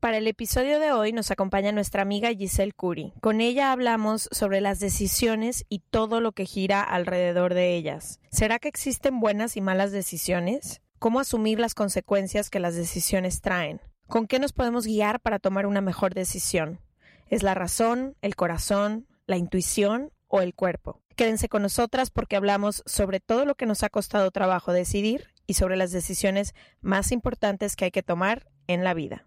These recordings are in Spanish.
Para el episodio de hoy nos acompaña nuestra amiga Giselle Curi. Con ella hablamos sobre las decisiones y todo lo que gira alrededor de ellas. ¿Será que existen buenas y malas decisiones? ¿Cómo asumir las consecuencias que las decisiones traen? ¿Con qué nos podemos guiar para tomar una mejor decisión? ¿Es la razón, el corazón, la intuición o el cuerpo? Quédense con nosotras porque hablamos sobre todo lo que nos ha costado trabajo decidir y sobre las decisiones más importantes que hay que tomar en la vida.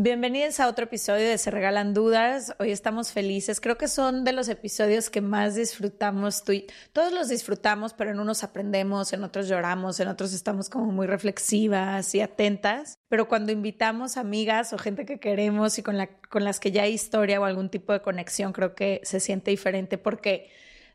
Bienvenidos a otro episodio de Se Regalan Dudas. Hoy estamos felices. Creo que son de los episodios que más disfrutamos. Todos los disfrutamos, pero en unos aprendemos, en otros lloramos, en otros estamos como muy reflexivas y atentas. Pero cuando invitamos amigas o gente que queremos y con, con las que ya hay historia o algún tipo de conexión, creo que se siente diferente porque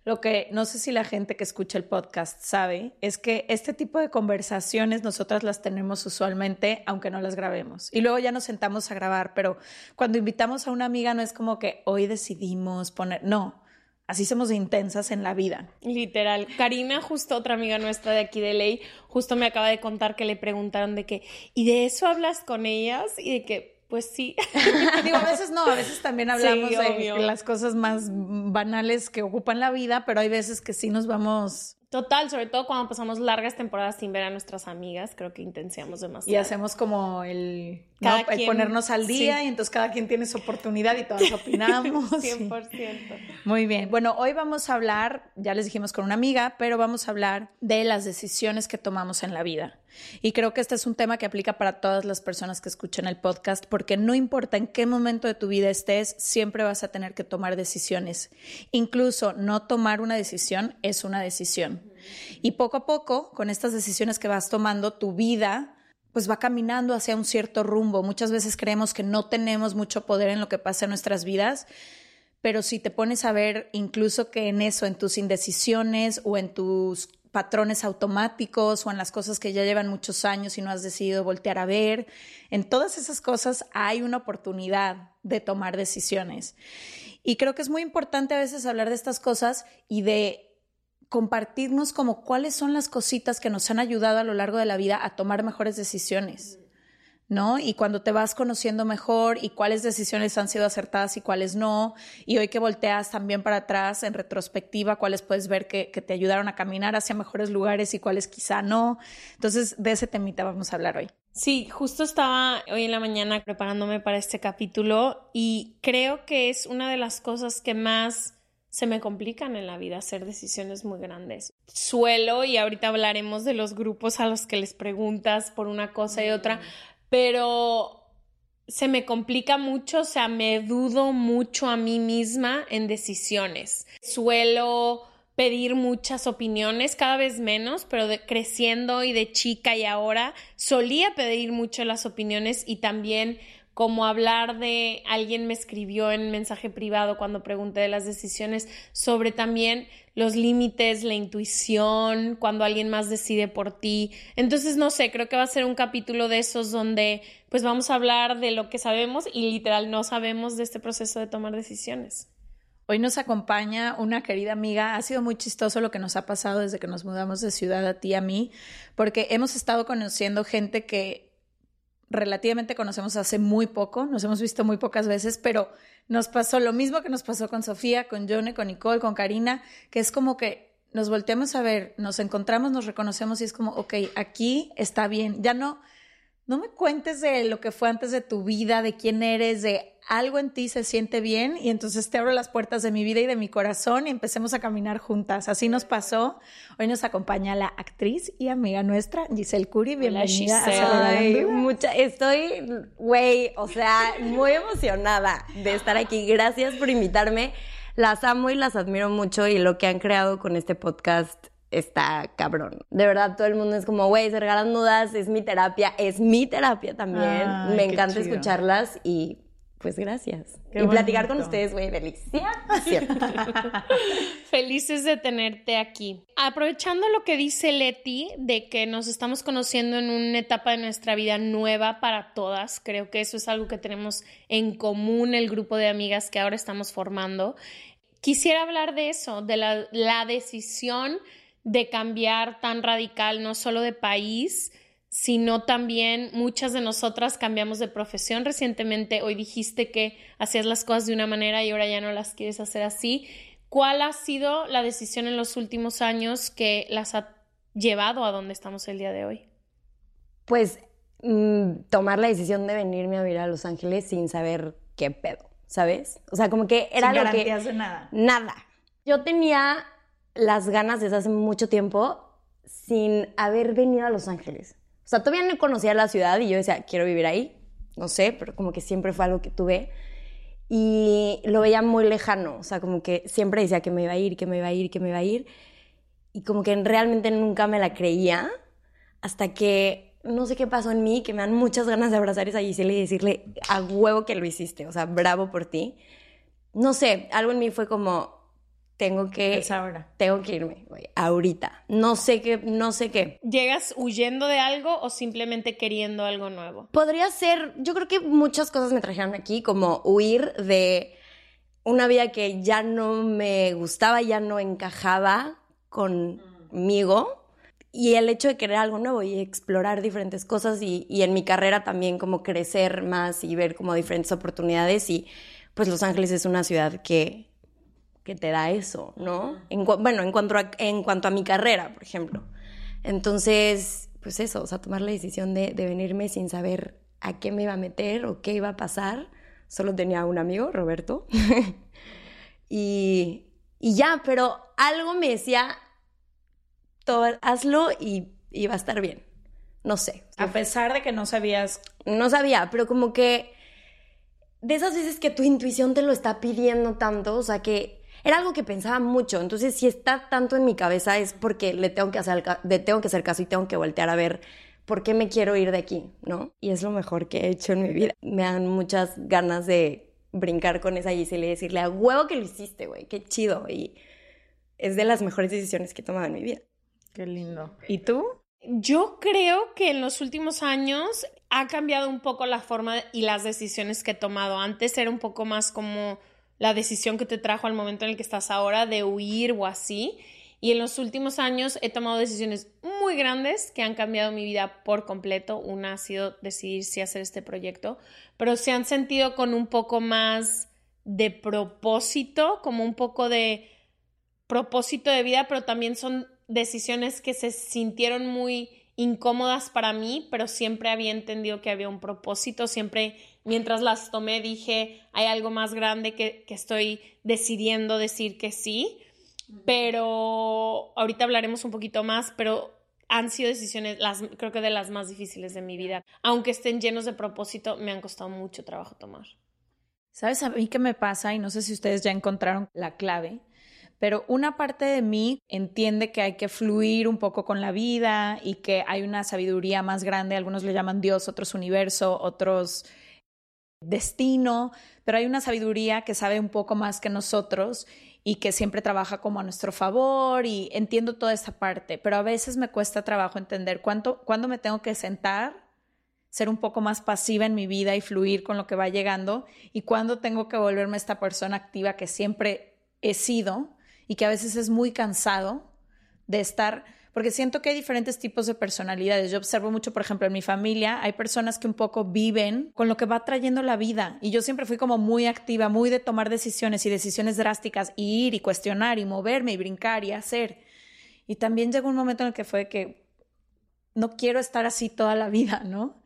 lo que no sé si la gente que escucha el podcast sabe es que este tipo de conversaciones nosotras las tenemos usualmente aunque no las grabemos. Y luego ya nos sentamos a grabar, pero cuando invitamos a una amiga no es como que hoy decidimos poner, no, así somos intensas en la vida. Literal. Karina, justo otra amiga nuestra de aquí de Ley, justo me acaba de contar que le preguntaron de que, ¿y de eso hablas con ellas? Y de que, pues sí. Digo, a veces no, a veces también hablamos Sí, de las cosas más banales que ocupan la vida, pero hay veces que sí nos vamos Total, sobre todo cuando pasamos largas temporadas sin ver a nuestras amigas, creo que intensiamos demasiado. y hacemos como el, ¿no? Cada el quien- ponernos al día sí. y entonces cada quien tiene su oportunidad y todos opinamos. y- 100%. Muy bien. Bueno, hoy vamos a hablar, ya les dijimos con una amiga, pero vamos a hablar de las decisiones que tomamos en la vida. Y creo que este es un tema que aplica para todas las personas que escuchan el podcast, porque no importa en qué momento de tu vida estés, siempre vas a tener que tomar decisiones. Incluso no tomar una decisión es una decisión. Y poco a poco, con estas decisiones que vas tomando, tu vida pues va caminando hacia un cierto rumbo. Muchas veces creemos que no tenemos mucho poder en lo que pasa en nuestras vidas, pero si te pones a ver incluso que en eso, en tus indecisiones o en tus patrones automáticos o en las cosas que ya llevan muchos años y no has decidido voltear a ver, en todas esas cosas hay una oportunidad de tomar decisiones. Y creo que es muy importante a veces hablar de estas cosas y de compartirnos como cuáles son las cositas que nos han ayudado a lo largo de la vida a tomar mejores decisiones. ¿No? Y cuando te vas conociendo mejor y cuáles decisiones han sido acertadas y cuáles no, y hoy que volteas también para atrás en retrospectiva, cuáles puedes ver que, que te ayudaron a caminar hacia mejores lugares y cuáles quizá no. Entonces, de ese temita vamos a hablar hoy. Sí, justo estaba hoy en la mañana preparándome para este capítulo y creo que es una de las cosas que más se me complican en la vida hacer decisiones muy grandes. Suelo, y ahorita hablaremos de los grupos a los que les preguntas por una cosa y otra, pero se me complica mucho, o sea, me dudo mucho a mí misma en decisiones. Suelo pedir muchas opiniones, cada vez menos, pero creciendo y de chica y ahora solía pedir mucho las opiniones y también como hablar de alguien me escribió en mensaje privado cuando pregunté de las decisiones sobre también los límites, la intuición, cuando alguien más decide por ti. Entonces, no sé, creo que va a ser un capítulo de esos donde pues vamos a hablar de lo que sabemos y literal no sabemos de este proceso de tomar decisiones. Hoy nos acompaña una querida amiga. Ha sido muy chistoso lo que nos ha pasado desde que nos mudamos de ciudad a ti y a mí, porque hemos estado conociendo gente que relativamente conocemos hace muy poco, nos hemos visto muy pocas veces, pero nos pasó lo mismo que nos pasó con Sofía, con Jone, con Nicole, con Karina, que es como que nos volteamos a ver, nos encontramos, nos reconocemos y es como, ok, aquí está bien, ya no, no me cuentes de lo que fue antes de tu vida, de quién eres, de algo en ti se siente bien y entonces te abro las puertas de mi vida y de mi corazón y empecemos a caminar juntas. Así nos pasó. Hoy nos acompaña la actriz y amiga nuestra, Giselle Curi. Bienvenida a mucha, Estoy, güey, o sea, muy emocionada de estar aquí. Gracias por invitarme. Las amo y las admiro mucho y lo que han creado con este podcast está cabrón. De verdad, todo el mundo es como, güey, se regalan dudas, es mi terapia, es mi terapia también. Me encanta escucharlas y pues gracias. y platicar con ustedes, güey, delicia. Felices de tenerte aquí. Aprovechando lo que dice Leti de que nos estamos conociendo en una etapa de nuestra vida nueva para todas, creo que eso es algo que tenemos en común el grupo de amigas que ahora estamos formando. Quisiera hablar de eso, de la, la decisión de cambiar tan radical, no solo de país, sino también muchas de nosotras cambiamos de profesión recientemente. Hoy dijiste que hacías las cosas de una manera y ahora ya no las quieres hacer así. ¿Cuál ha sido la decisión en los últimos años que las ha llevado a donde estamos el día de hoy? Pues mm, tomar la decisión de venirme a vivir a Los Ángeles sin saber qué pedo, ¿sabes? O sea, como que era sin lo que de nada. Nada. Yo tenía las ganas desde hace mucho tiempo sin haber venido a Los Ángeles. Sea, todavía no conocía la ciudad y yo decía, quiero vivir ahí. No sé, pero como que siempre fue algo que tuve. Y lo veía muy lejano. O sea, como que siempre decía que me iba a ir, que me iba a ir, que me iba a ir. Y como que realmente nunca me la creía. Hasta que no sé qué pasó en mí, que me dan muchas ganas de abrazar a esa Giselle y decirle a huevo que lo hiciste. O sea, bravo por ti. No sé, algo en mí fue como, tengo que es ahora. tengo que irme ahorita. No sé qué no sé qué. Llegas huyendo de algo o simplemente queriendo algo nuevo podría ser yo creo que muchas cosas me trajeron aquí como huir de una vida que ya no me gustaba ya no encajaba conmigo. Y el hecho de querer algo nuevo y explorar diferentes cosas y, y en mi carrera también como crecer más y ver como diferentes oportunidades y pues Los Ángeles es una ciudad que que te da eso, ¿no? bueno, en cuanto, a, en cuanto a mi carrera, por ejemplo. Entonces, pues eso, o sea, tomar la decisión de, venirme sin saber a qué me iba a meter o qué iba a pasar. Solo tenía un amigo, Roberto. y, y ya, pero algo me decía, todo, hazlo y, y va a estar bien. No sé. A pesar de que no sabías. No sabía, pero como que de esas veces que tu intuición te lo está pidiendo tanto, o sea, que era algo que pensaba mucho. Entonces, si está tanto en mi cabeza es porque le tengo que hacer, tengo que hacer caso y tengo que voltear a ver por qué me quiero ir de aquí, ¿no? Y es lo mejor que he hecho en mi vida. Me dan muchas ganas de brincar con esa Giselle y decirle a huevo que lo hiciste, güey, qué chido. Y es de las mejores decisiones que he tomado en mi vida. Qué lindo. ¿Y tú? Yo creo que en los últimos años ha cambiado un poco la forma y las decisiones que he tomado. Antes era un poco más como la decisión que te trajo al momento en el que estás ahora de huir o así. Y en los últimos años he tomado decisiones muy grandes que han cambiado mi vida por completo. Una ha sido decidir si hacer este proyecto, pero se han sentido con un poco más de propósito, como un poco de propósito de vida, pero también son decisiones que se sintieron muy incómodas para mí, pero siempre había entendido que había un propósito, siempre mientras las tomé dije, hay algo más grande que, estoy decidiendo decir que sí, pero ahorita hablaremos un poquito más, pero han sido decisiones, las, creo que de las más difíciles de mi vida. Aunque estén llenos de propósito, me han costado mucho trabajo tomar. ¿Sabes a mí qué me pasa? Y no sé si ustedes ya encontraron la clave, pero una parte de mí entiende que hay que fluir un poco con la vida y que hay una sabiduría más grande, algunos le llaman Dios, otros universo, otros destino, pero hay una sabiduría que sabe un poco más que nosotros y que siempre trabaja como a nuestro favor y entiendo toda esta parte, pero a veces me cuesta trabajo entender cuánto, cuándo me tengo que sentar, ser un poco más pasiva en mi vida y fluir con lo que va llegando y cuándo tengo que volverme esta persona activa que siempre he sido y que a veces es muy cansado de estar porque siento que hay diferentes tipos de personalidades. Yo observo mucho, por ejemplo, en mi familia, hay personas que un poco viven con lo que va trayendo la vida. Y yo siempre fui como muy activa, muy de tomar decisiones y decisiones drásticas, y ir y cuestionar y moverme y brincar y hacer. Y también llegó un momento en el que fue que no quiero estar así toda la vida, ¿no?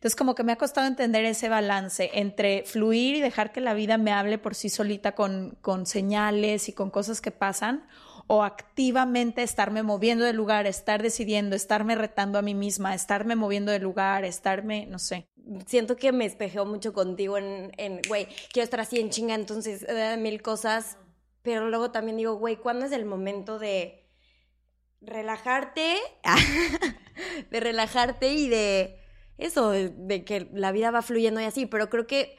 Entonces, como que me ha costado entender ese balance entre fluir y dejar que la vida me hable por sí solita con, con señales y con cosas que pasan, o activamente estarme moviendo de lugar, estar decidiendo, estarme retando a mí misma, estarme moviendo de lugar, estarme, no sé. Siento que me espejeo mucho contigo en, güey, quiero estar así en chinga, entonces eh, mil cosas, pero luego también digo, güey, ¿cuándo es el momento de relajarte? de relajarte y de eso, de que la vida va fluyendo y así, pero creo que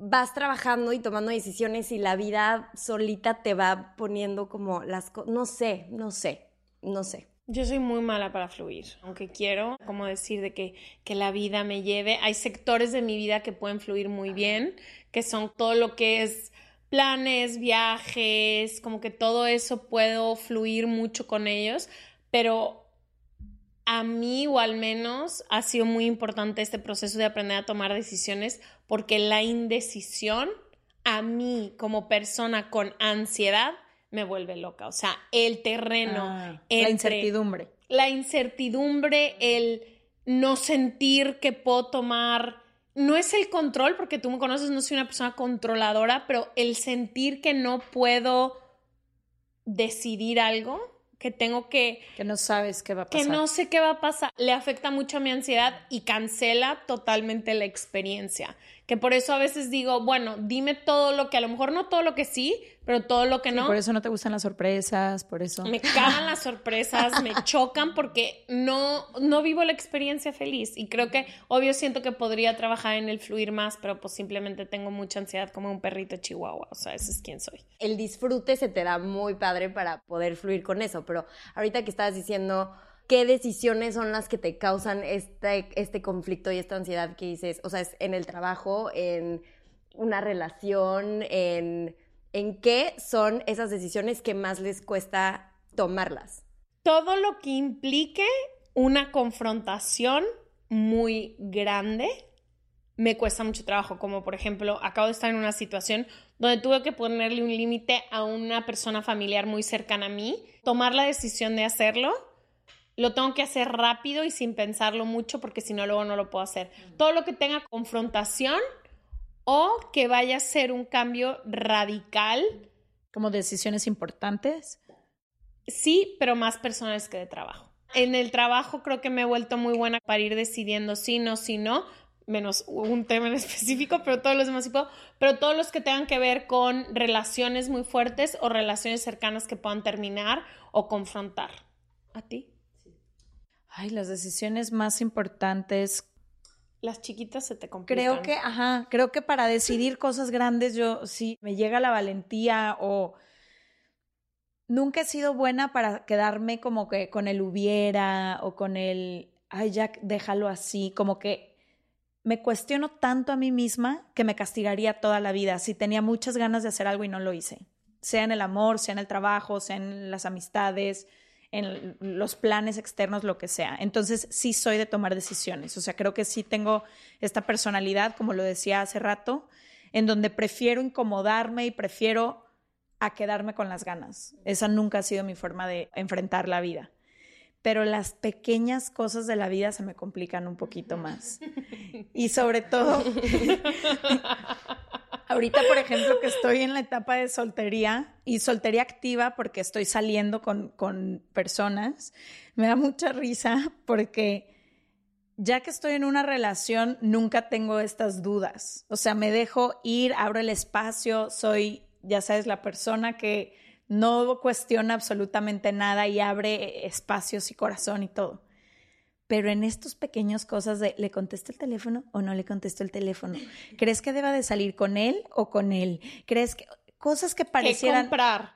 vas trabajando y tomando decisiones y la vida solita te va poniendo como las cosas, no sé, no sé, no sé. Yo soy muy mala para fluir, aunque quiero, como decir, de que, que la vida me lleve. Hay sectores de mi vida que pueden fluir muy bien, que son todo lo que es planes, viajes, como que todo eso puedo fluir mucho con ellos, pero a mí o al menos ha sido muy importante este proceso de aprender a tomar decisiones porque la indecisión a mí como persona con ansiedad me vuelve loca. O sea, el terreno. Ah, la incertidumbre. La incertidumbre, el no sentir que puedo tomar. No es el control, porque tú me conoces, no soy una persona controladora, pero el sentir que no puedo decidir algo que tengo que... Que no sabes qué va a pasar. Que no sé qué va a pasar. Le afecta mucho a mi ansiedad y cancela totalmente la experiencia. Que por eso a veces digo, bueno, dime todo lo que, a lo mejor no todo lo que sí, pero todo lo que no. por eso no te gustan las sorpresas, por eso. Me cagan las sorpresas, me chocan porque no, no vivo la experiencia feliz. Y creo que, obvio, siento que podría trabajar en el fluir más, pero pues simplemente tengo mucha ansiedad como un perrito chihuahua. O sea, ese es quien soy. El disfrute se te da muy padre para poder fluir con eso, pero ahorita que estabas diciendo qué decisiones son las que te causan este, este conflicto y esta ansiedad que dices, o sea, es en el trabajo, en una relación, en, en qué son esas decisiones que más les cuesta tomarlas. Todo lo que implique una confrontación muy grande me cuesta mucho trabajo, como por ejemplo, acabo de estar en una situación donde tuve que ponerle un límite a una persona familiar muy cercana a mí, tomar la decisión de hacerlo lo tengo que hacer rápido y sin pensarlo mucho porque si no luego no lo puedo hacer. Todo lo que tenga confrontación o que vaya a ser un cambio radical. Como decisiones importantes. Sí, pero más personales que de trabajo. En el trabajo creo que me he vuelto muy buena para ir decidiendo sí, no, sí, no, menos un tema en específico, pero todos los demás sí puedo, pero todos los que tengan que ver con relaciones muy fuertes o relaciones cercanas que puedan terminar o confrontar. ¿A ti? Ay, las decisiones más importantes. Las chiquitas se te complican. Creo que, ajá, creo que para decidir cosas grandes yo sí me llega la valentía o nunca he sido buena para quedarme como que con el hubiera o con el, ay, Jack, déjalo así, como que me cuestiono tanto a mí misma que me castigaría toda la vida si tenía muchas ganas de hacer algo y no lo hice, sea en el amor, sea en el trabajo, sea en las amistades, en los planes externos, lo que sea. Entonces, sí soy de tomar decisiones. O sea, creo que sí tengo esta personalidad, como lo decía hace rato, en donde prefiero incomodarme y prefiero a quedarme con las ganas. Esa nunca ha sido mi forma de enfrentar la vida. Pero las pequeñas cosas de la vida se me complican un poquito más. Y sobre todo, Ahorita, por ejemplo, que estoy en la etapa de soltería y soltería activa porque estoy saliendo con, con personas, me da mucha risa porque ya que estoy en una relación, nunca tengo estas dudas. O sea, me dejo ir, abro el espacio, soy, ya sabes, la persona que no cuestiona absolutamente nada y abre espacios y corazón y todo. Pero en estos pequeños cosas de le contesto el teléfono o no le contesto el teléfono. ¿Crees que deba de salir con él o con él? ¿Crees que cosas que parecieran comprar?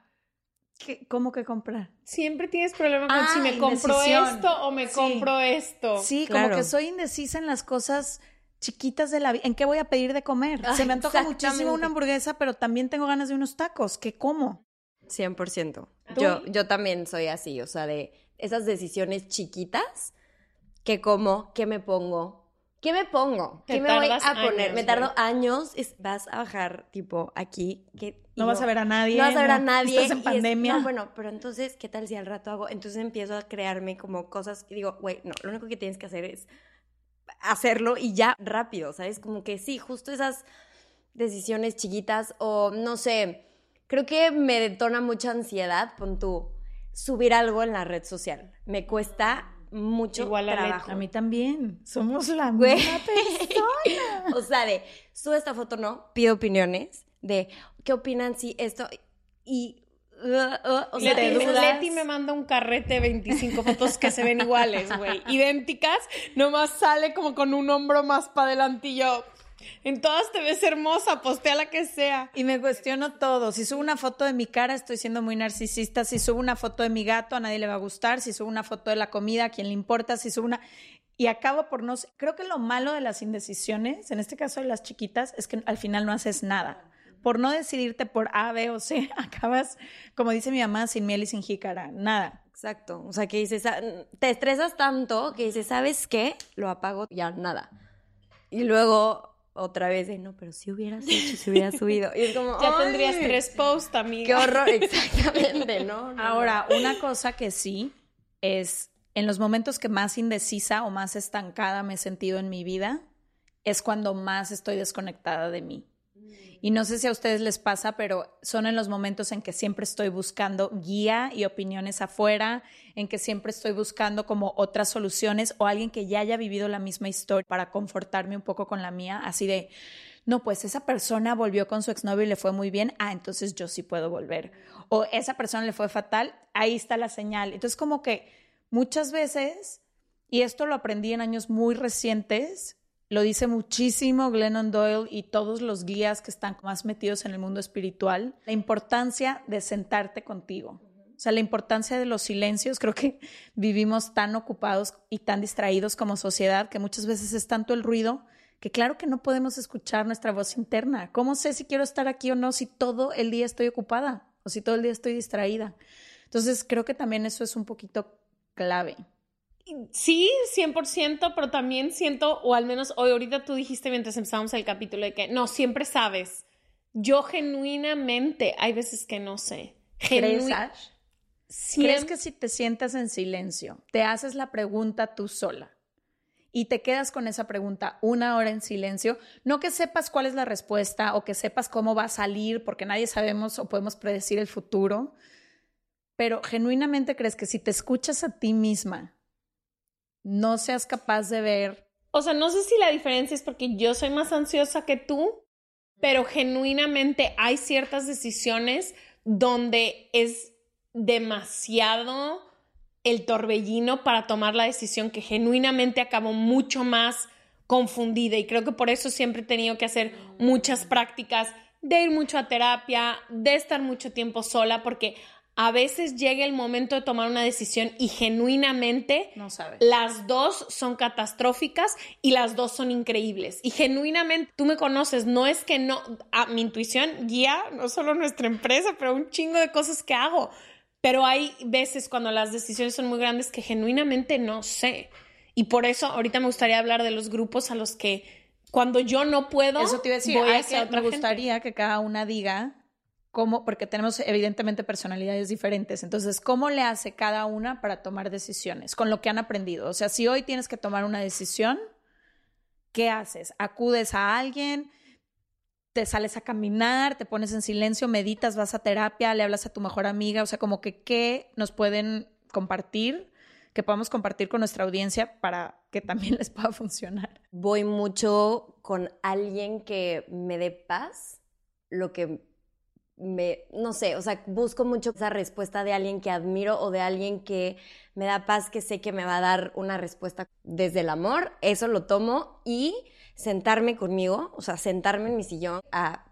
¿Qué- ¿Cómo que comprar? Siempre tienes problema con Ah, si me compro indecisión. esto o me Sí. compro esto. Sí, Claro. como que soy indecisa en las cosas chiquitas de la vida. ¿En qué voy a pedir de comer? Se Ay, me antoja muchísimo una hamburguesa, pero también tengo ganas de unos tacos. ¿Qué como? 100%. ¿Tú? Yo, yo también soy así, o sea, de esas decisiones chiquitas que como, qué me pongo, qué me pongo, qué me voy a poner. años, me tardo güey. años, es- vas a bajar tipo aquí. Que, No vas a ver a nadie. No vas a ver a nadie. Estás en es- pandemia. no, bueno, pero entonces, ¿qué tal si al rato hago? Entonces empiezo a crearme como cosas y digo, güey, no, lo único que tienes que hacer es hacerlo y ya rápido, ¿sabes? Como que sí, justo esas decisiones chiquitas o no sé, creo que me detona mucha ansiedad, pon tú, subir algo en la red social. Me cuesta mucho Igual a trabajo. A mí también. Somos la Güey. misma persona. o sea, de, sube esta foto, ¿no? Pido opiniones de, ¿qué opinan si esto? Y, uh, uh, o sea, Leti, me- dudas. Leti me manda un carrete de 25 fotos que se ven iguales, güey. Idénticas, nomás sale como con un hombro más para adelante y yo. En todas te ves hermosa, postea la que sea. Y me cuestiono todo. Si subo una foto de mi cara, estoy siendo muy narcisista. Si subo una foto de mi gato, a nadie le va a gustar. Si subo una foto de la comida, a quién le importa. Si subo una... Y acabo por no... Creo que lo malo de las indecisiones, en este caso de las chiquitas, es que al final no haces nada. Por no decidirte por A, B o C, acabas, como dice mi mamá, sin miel y sin jícara. Nada. Exacto. O sea, que dices, ah, te estresas tanto que dices, ¿sabes qué? Lo apago, ya nada. Y luego otra vez de, no, pero si hubieras hecho, si hubieras subido. Y es como, Ya "Ay, tendrías tres posts, amiga. Qué horror, exactamente, ¿no? No, no. Ahora, una cosa que sí es, en los momentos que más indecisa o más estancada me he sentido en mi vida, es cuando más estoy desconectada de mí. Y no sé si a ustedes les pasa, pero son en los momentos en que siempre estoy buscando guía y opiniones afuera, en que siempre estoy buscando como otras soluciones o alguien que ya haya vivido la misma historia para confortarme un poco con la mía, así de, no, pues esa persona volvió con su exnovio y le fue muy bien, ah, entonces yo sí puedo volver. O esa persona le fue fatal, ahí está la señal. Entonces como que muchas veces, y esto lo aprendí en años muy recientes, lo dice muchísimo Glennon Doyle y todos los guías que están más metidos en el mundo espiritual, la importancia de sentarte contigo. O sea, la importancia de los silencios. Creo que vivimos tan ocupados y tan distraídos como sociedad que muchas veces es tanto el ruido que claro que no podemos escuchar nuestra voz interna. ¿Cómo sé si quiero estar aquí o no si todo el día estoy ocupada o si todo el día estoy distraída? Entonces, creo que también eso es un poquito clave. Sí, 100%, pero también siento, o al menos hoy, ahorita tú dijiste mientras empezamos el capítulo, de que no, siempre sabes. Yo genuinamente, hay veces que no sé. Siem- ¿Crees que si te sientas en silencio, te haces la pregunta tú sola y te quedas con esa pregunta una hora en silencio, no que sepas cuál es la respuesta o que sepas cómo va a salir, porque nadie sabemos o podemos predecir el futuro, pero genuinamente crees que si te escuchas a ti misma, no seas capaz de ver, O sea, no sé si la diferencia es porque yo soy más ansiosa que tú, pero genuinamente hay ciertas decisiones donde es demasiado el torbellino para tomar la decisión que genuinamente acabo mucho más confundida. Y creo que por eso siempre he tenido que hacer muchas prácticas de ir mucho a terapia, de estar mucho tiempo sola, porque a veces llega el momento de tomar una decisión y genuinamente no sabes. las dos son catastróficas y las dos son increíbles. Y genuinamente, tú me conoces, no es que no, a mi intuición guía no solo nuestra empresa, pero un chingo de cosas que hago. Pero hay veces cuando las decisiones son muy grandes que genuinamente no sé. Y por eso ahorita me gustaría hablar de los grupos a los que cuando yo no puedo, Eso te iba a decir, voy hacia que- otra me gente. gustaría que cada una diga cómo, porque tenemos evidentemente personalidades diferentes, entonces, ¿cómo le hace cada una para tomar decisiones con lo que han aprendido? O sea, si hoy tienes que tomar una decisión, ¿qué haces? ¿Acudes a alguien? te sales a caminar, te pones en silencio, meditas, vas a terapia, le hablas a tu mejor amiga, o sea, como que qué nos pueden compartir, que podamos compartir con nuestra audiencia para que también les pueda funcionar. Voy mucho con alguien que me dé paz, lo que me, no sé, o sea, busco mucho esa respuesta de alguien que admiro o de alguien que me da paz, que sé que me va a dar una respuesta desde el amor, eso lo tomo y sentarme conmigo, o sea, sentarme en mi sillón a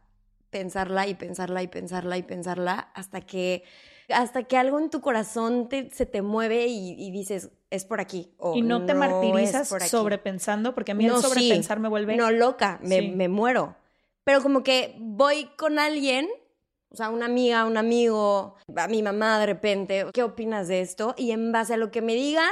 pensarla y pensarla y pensarla y pensarla hasta que hasta que algo en tu corazón te, se te mueve y, dices, es por aquí. y no te martirizas sobrepensando, porque a mí el sobrepensar me vuelve... No, loca, me, me muero. Pero como que voy con alguien o sea, una amiga, un amigo, a mi mamá de repente, ¿qué opinas de esto? Y en base a lo que me digan,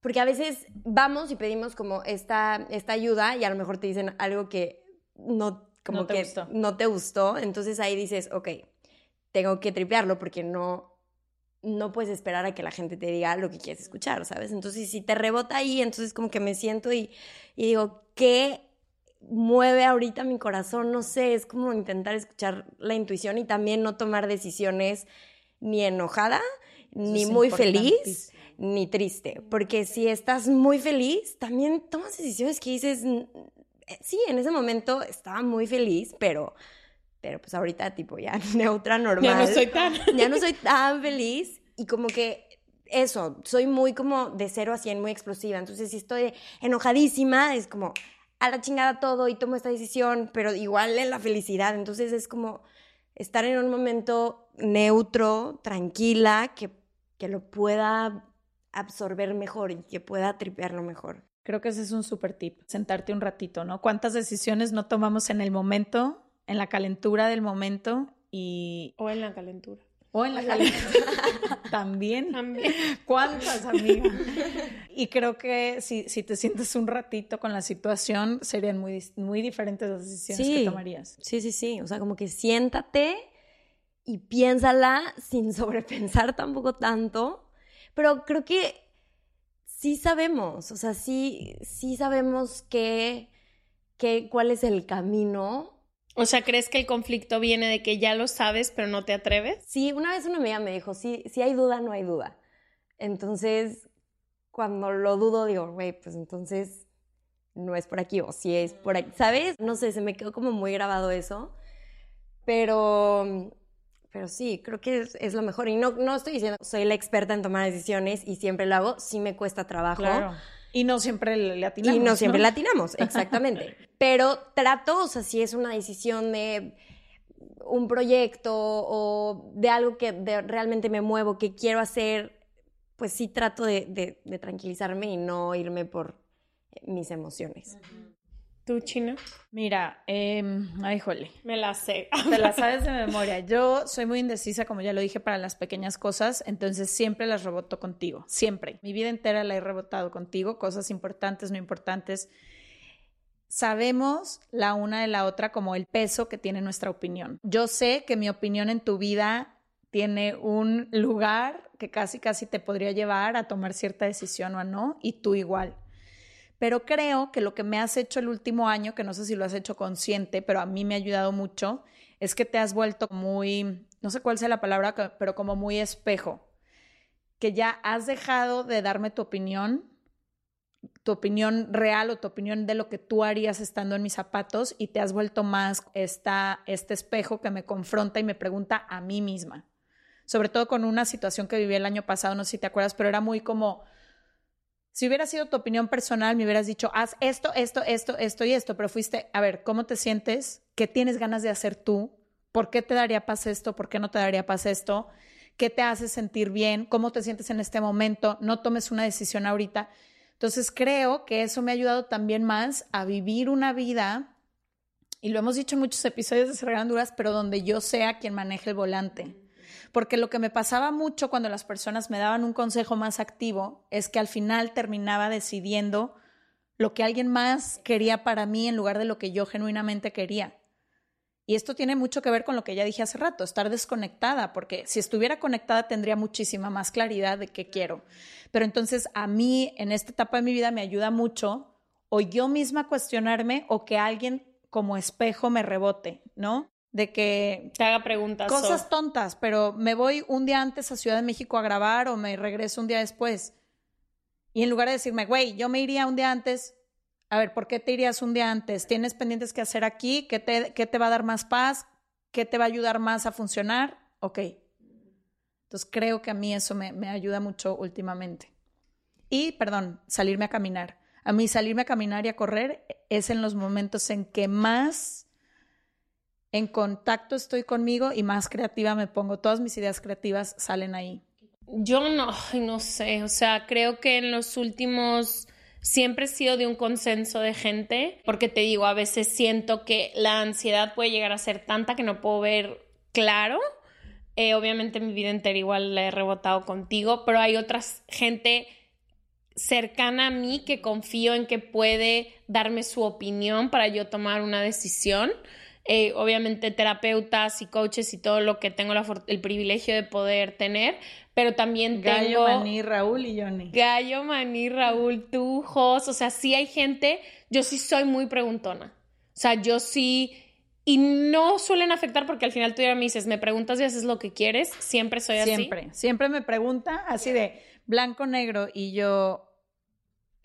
porque a veces vamos y pedimos como esta, esta ayuda y a lo mejor te dicen algo que no, como que no te gustó. Entonces ahí dices, ok, tengo que tripearlo porque no, no puedes esperar a que la gente te diga lo que quieres escuchar, ¿sabes? Entonces si te rebota ahí, entonces como que me siento y, y digo, ¿qué mueve ahorita mi corazón, no sé, es como intentar escuchar la intuición y también no tomar decisiones ni enojada, ni muy feliz, ni triste, porque si estás muy feliz, también tomas decisiones que dices, eh, sí, en ese momento estaba muy feliz, pero pero pues ahorita tipo ya neutra normal. Ya no soy tan ya no soy tan feliz y como que eso, soy muy como de cero a cien, muy explosiva. Entonces, si estoy enojadísima, es como, a la chingada todo y tomo esta decisión, pero igual en la felicidad. Entonces es como estar en un momento neutro, tranquila, que, que lo pueda absorber mejor y que pueda tripearlo mejor. Creo que ese es un súper tip, sentarte un ratito, ¿no? ¿Cuántas decisiones no tomamos en el momento, en la calentura del momento y... O en la calentura. O en la calentura. También. También. ¿Cuántas, amigas? Y creo que si, si te sientes un ratito con la situación, serían muy, muy diferentes las decisiones que tomarías. Sí, sí, sí. O sea, como que siéntate y piénsala sin sobrepensar tampoco tanto. Pero creo que sí sabemos, o sea, sí, sí sabemos que, que, cuál es el camino o sea, ¿crees que el conflicto viene de que ya lo sabes, pero no te atreves? Sí, una vez una amiga me dijo, si, si hay duda, no hay duda. Entonces, cuando lo dudo, digo, güey, pues entonces no es por aquí, o si es por aquí, ¿sabes? No sé, se me quedó como muy grabado eso, pero, pero sí, creo que es, es lo mejor. Y no, no estoy diciendo, soy la experta en tomar decisiones y siempre lo hago, sí me cuesta trabajo. Claro. Y no siempre le atinamos. Y no siempre le atinamos, exactamente. Pero trato, o sea, si es una decisión de un proyecto o de algo que realmente me muevo, que quiero hacer, pues sí trato de, de tranquilizarme y no irme por mis emociones. ¿Tú, China? Mira, eh, ay, jole. Me la sé. Te la sabes de memoria. Yo soy muy indecisa, como ya lo dije, para las pequeñas cosas, entonces siempre las reboto contigo, siempre. Mi vida entera la he rebotado contigo, cosas importantes, no importantes. Sabemos la una de la otra como el peso que tiene nuestra opinión. Yo sé que mi opinión en tu vida tiene un lugar que casi, casi te podría llevar a tomar cierta decisión o a no, y tú igual pero creo que lo que me has hecho el último año, que no sé si lo has hecho consciente, pero a mí me ha ayudado mucho, es que te has vuelto muy, no sé cuál sea la palabra, pero como muy espejo, que ya has dejado de darme tu opinión, tu opinión real o tu opinión de lo que tú harías estando en mis zapatos y te has vuelto más esta, este espejo que me confronta y me pregunta a mí misma. Sobre todo con una situación que viví el año pasado, no sé si te acuerdas, pero era muy como si hubiera sido tu opinión personal, me hubieras dicho, haz esto, esto, esto, esto y esto, pero fuiste, a ver, ¿cómo te sientes? ¿Qué tienes ganas de hacer tú? ¿Por qué te daría paz esto? ¿Por qué no te daría paz esto? ¿Qué te hace sentir bien? ¿Cómo te sientes en este momento? No tomes una decisión ahorita. Entonces creo que eso me ha ayudado también más a vivir una vida, y lo hemos dicho en muchos episodios de Ser Duras, pero donde yo sea quien maneje el volante porque lo que me pasaba mucho cuando las personas me daban un consejo más activo es que al final terminaba decidiendo lo que alguien más quería para mí en lugar de lo que yo genuinamente quería. Y esto tiene mucho que ver con lo que ya dije hace rato, estar desconectada, porque si estuviera conectada tendría muchísima más claridad de qué quiero. Pero entonces a mí en esta etapa de mi vida me ayuda mucho o yo misma cuestionarme o que alguien como espejo me rebote, ¿no? De que Te haga preguntas. cosas tontas, pero me voy un día antes a Ciudad de México a grabar o me regreso un día después. Y en lugar de decirme, güey, yo me iría un día antes, a ver, ¿por qué te irías un día antes? ¿Tienes pendientes que hacer aquí? ¿Qué te, qué te va a dar más paz? ¿Qué te va a ayudar más a funcionar? Ok. Entonces creo que a mí eso me, me ayuda mucho últimamente. Y, perdón, salirme a caminar. A mí salirme a caminar y a correr es en los momentos en que más en contacto estoy conmigo y más creativa me pongo. Todas mis ideas creativas salen ahí. Yo no, no sé, o sea, creo que en los últimos siempre he sido de un consenso de gente, porque te digo, a veces siento que la ansiedad puede llegar a ser tanta que no puedo ver claro. Eh, obviamente mi vida entera igual la he rebotado contigo, pero hay otras gente cercana a mí que confío en que puede darme su opinión para yo tomar una decisión. Eh, obviamente terapeutas y coaches y todo lo que tengo la el privilegio de poder tener, pero también Gallo, tengo... Maní, Raúl y Johnny. Gallo, Maní, Raúl, tú, Jos, o sea, sí hay gente, yo sí soy muy preguntona. O sea, yo sí, y no suelen afectar porque al final tú ya me dices, me preguntas y haces lo que quieres, siempre soy así. Siempre, siempre me pregunta así de blanco, negro y yo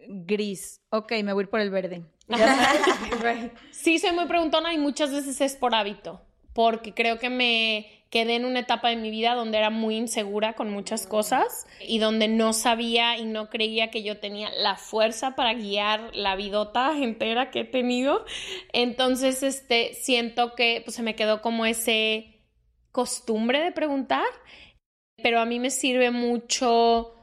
gris. Ok, me voy a ir por el verde. Sí, soy muy preguntona y muchas veces es por hábito, porque creo que me quedé en una etapa de mi vida donde era muy insegura con muchas cosas y donde no sabía y no creía que yo tenía la fuerza para guiar la vidota entera que he tenido. Entonces, este, siento que pues, se me quedó como ese costumbre de preguntar, pero a mí me sirve mucho,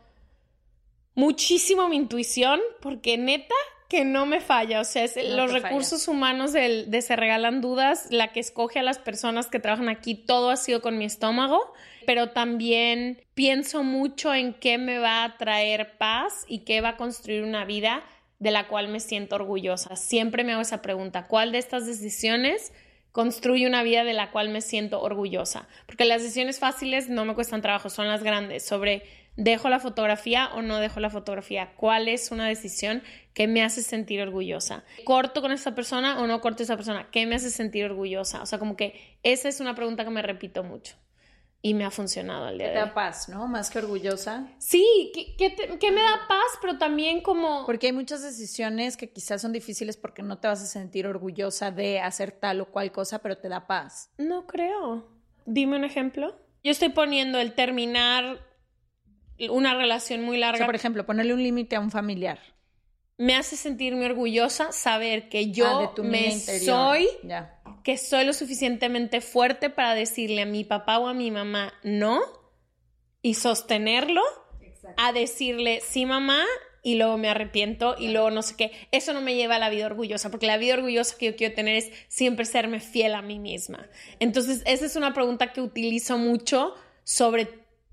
muchísimo mi intuición, porque neta que no me falla, o sea, es No los falla. recursos humanos del- de Se Regalan Dudas, la que escoge a las personas que trabajan aquí, todo ha sido con mi estómago, pero también pienso mucho en qué me va a traer paz y qué va a construir una vida de la cual me siento orgullosa. Siempre me hago esa pregunta, ¿cuál de estas decisiones construye una vida de la cual me siento orgullosa? Porque las decisiones fáciles no me cuestan trabajo, son las grandes, sobre dejo la fotografía o no dejo la fotografía, cuál es una decisión que me hace sentir orgullosa. ¿Corto con esta persona o no corto esa persona? ¿Qué me hace sentir orgullosa? O sea, como que esa es una pregunta que me repito mucho y me ha funcionado al día Te de hoy. da paz, ¿no? Más que orgullosa. Sí, que, que te- que me da paz, pero también como... Porque hay muchas decisiones que quizás son difíciles porque no te vas a sentir orgullosa de hacer tal o cual cosa, pero te da paz. No creo. Dime un ejemplo. Yo estoy poniendo el terminar una relación muy O larga. sea, por ejemplo, ponerle un límite a un familiar. me hace sentirme orgullosa saber que yo Ah, de tu me interior. soy, Ya. que soy lo suficientemente fuerte para decirle a mi papá o a mi mamá no y sostenerlo, a decirle sí mamá y luego me arrepiento y luego no sé qué. Eso no me lleva a la vida orgullosa, porque la vida orgullosa que yo quiero tener es siempre serme fiel a mí misma. Entonces, esa es una pregunta que utilizo mucho sobre,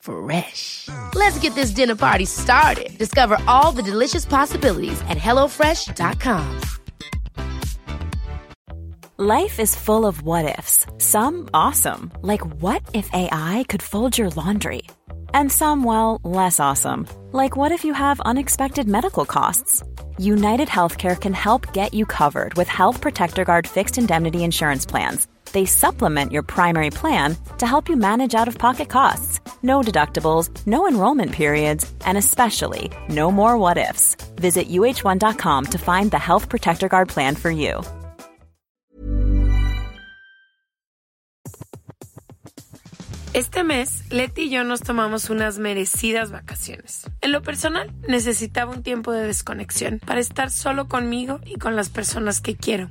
Fresh. Let's get this dinner party started. Discover all the delicious possibilities at hellofresh.com. Life is full of what ifs. Some awesome, like what if AI could fold your laundry? And some, well, less awesome, like what if you have unexpected medical costs? United Healthcare can help get you covered with Health Protector Guard fixed indemnity insurance plans. They supplement your primary plan to help you manage out of pocket costs. No deductibles, no enrollment periods, and especially no more what ifs. Visit uh1.com to find the Health Protector Guard plan for you. Este mes, Leti y yo nos tomamos unas merecidas vacaciones. En lo personal, necesitaba un tiempo de desconexión para estar solo conmigo y con las personas que quiero.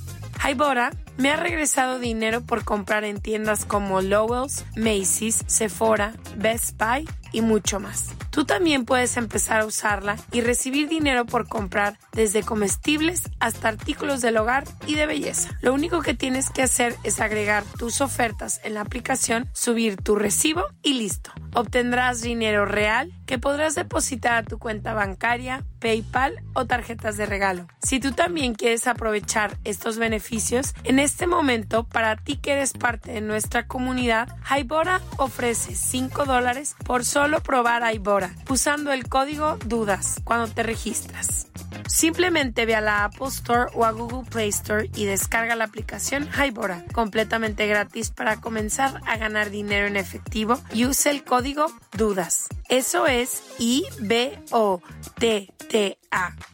Hybora me ha regresado dinero por comprar en tiendas como Lowell's, Macy's, Sephora, Best Buy y mucho más. Tú también puedes empezar a usarla y recibir dinero por comprar desde comestibles hasta artículos del hogar y de belleza. Lo único que tienes que hacer es agregar tus ofertas en la aplicación, subir tu recibo y listo. Obtendrás dinero real que podrás depositar a tu cuenta bancaria, PayPal o tarjetas de regalo. Si tú también quieres aprovechar estos beneficios, en este momento, para ti que eres parte de nuestra comunidad, Hybora ofrece 5 dólares por solo probar Hybora usando el código DUDAS cuando te registras. Simplemente ve a la Apple Store o a Google Play Store y descarga la aplicación Hybora, completamente gratis para comenzar a ganar dinero en efectivo y use el código DUDAS. Eso es I-B-O-T-T-A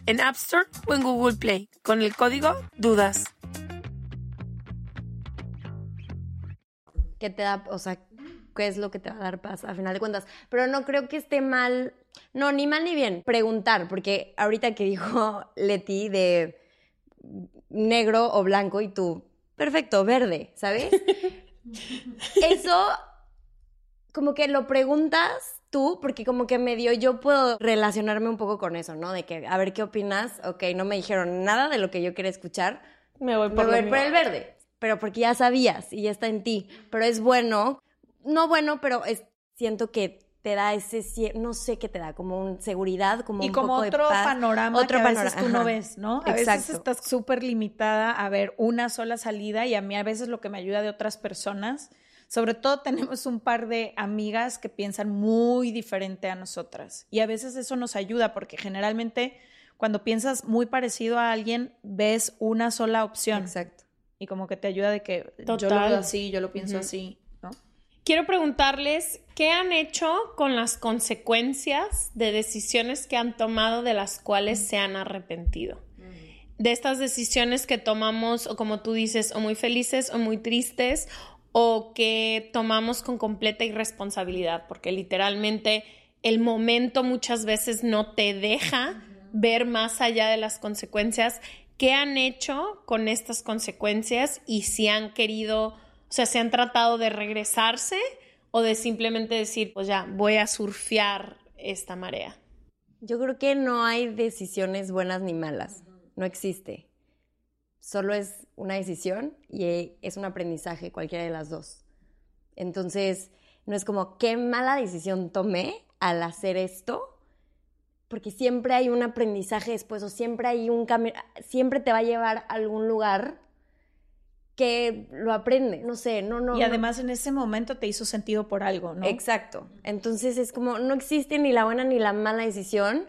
en App Store o en Google Play con el código DUDAS. ¿Qué te da, o sea, qué es lo que te va a dar paz a final de cuentas? Pero no creo que esté mal, no, ni mal ni bien, preguntar, porque ahorita que dijo Leti de negro o blanco y tú, perfecto, verde, ¿sabes? Eso, como que lo preguntas tú, porque como que medio yo puedo relacionarme un poco con eso, ¿no? De que, a ver, ¿qué opinas? Ok, no me dijeron nada de lo que yo quería escuchar. Me voy por, Me voy por el verde. Pero porque ya sabías y ya está en ti. Pero es bueno, no bueno, pero es, siento que te da ese, no sé qué te da, como un seguridad, como Y un como poco de otro paz. panorama Otro que a veces panorama, tú no ves, ¿no? A veces estás súper limitada a ver una sola salida y a mí a veces lo que me ayuda de otras personas, sobre todo tenemos un par de amigas que piensan muy diferente a nosotras y a veces eso nos ayuda porque generalmente cuando piensas muy parecido a alguien ves una sola opción Exacto. y como que te ayuda de que yo lo veo así, yo lo pienso así, ¿no? Quiero preguntarles qué han hecho con las consecuencias de decisiones que han tomado de las cuales se han arrepentido. De estas decisiones que tomamos, o como tú dices, o muy felices o muy tristes, o que tomamos con completa irresponsabilidad, porque literalmente el momento muchas veces no te deja ver más allá de las consecuencias. ¿Qué han hecho con estas consecuencias y si han querido, o sea, si han tratado de regresarse o de simplemente decir, pues ya, voy a surfear esta marea? Yo creo que no hay decisiones buenas ni malas. No existe. Solo es una decisión y es un aprendizaje, cualquiera de las dos. Entonces, no es como qué mala decisión tomé al hacer esto, porque siempre hay un aprendizaje después o siempre hay un camino, siempre te va a llevar a algún lugar que lo aprende, no sé, no, no. Y no- además en ese momento te hizo sentido por algo, ¿no? Exacto. Entonces es como, no existe ni la buena ni la mala decisión,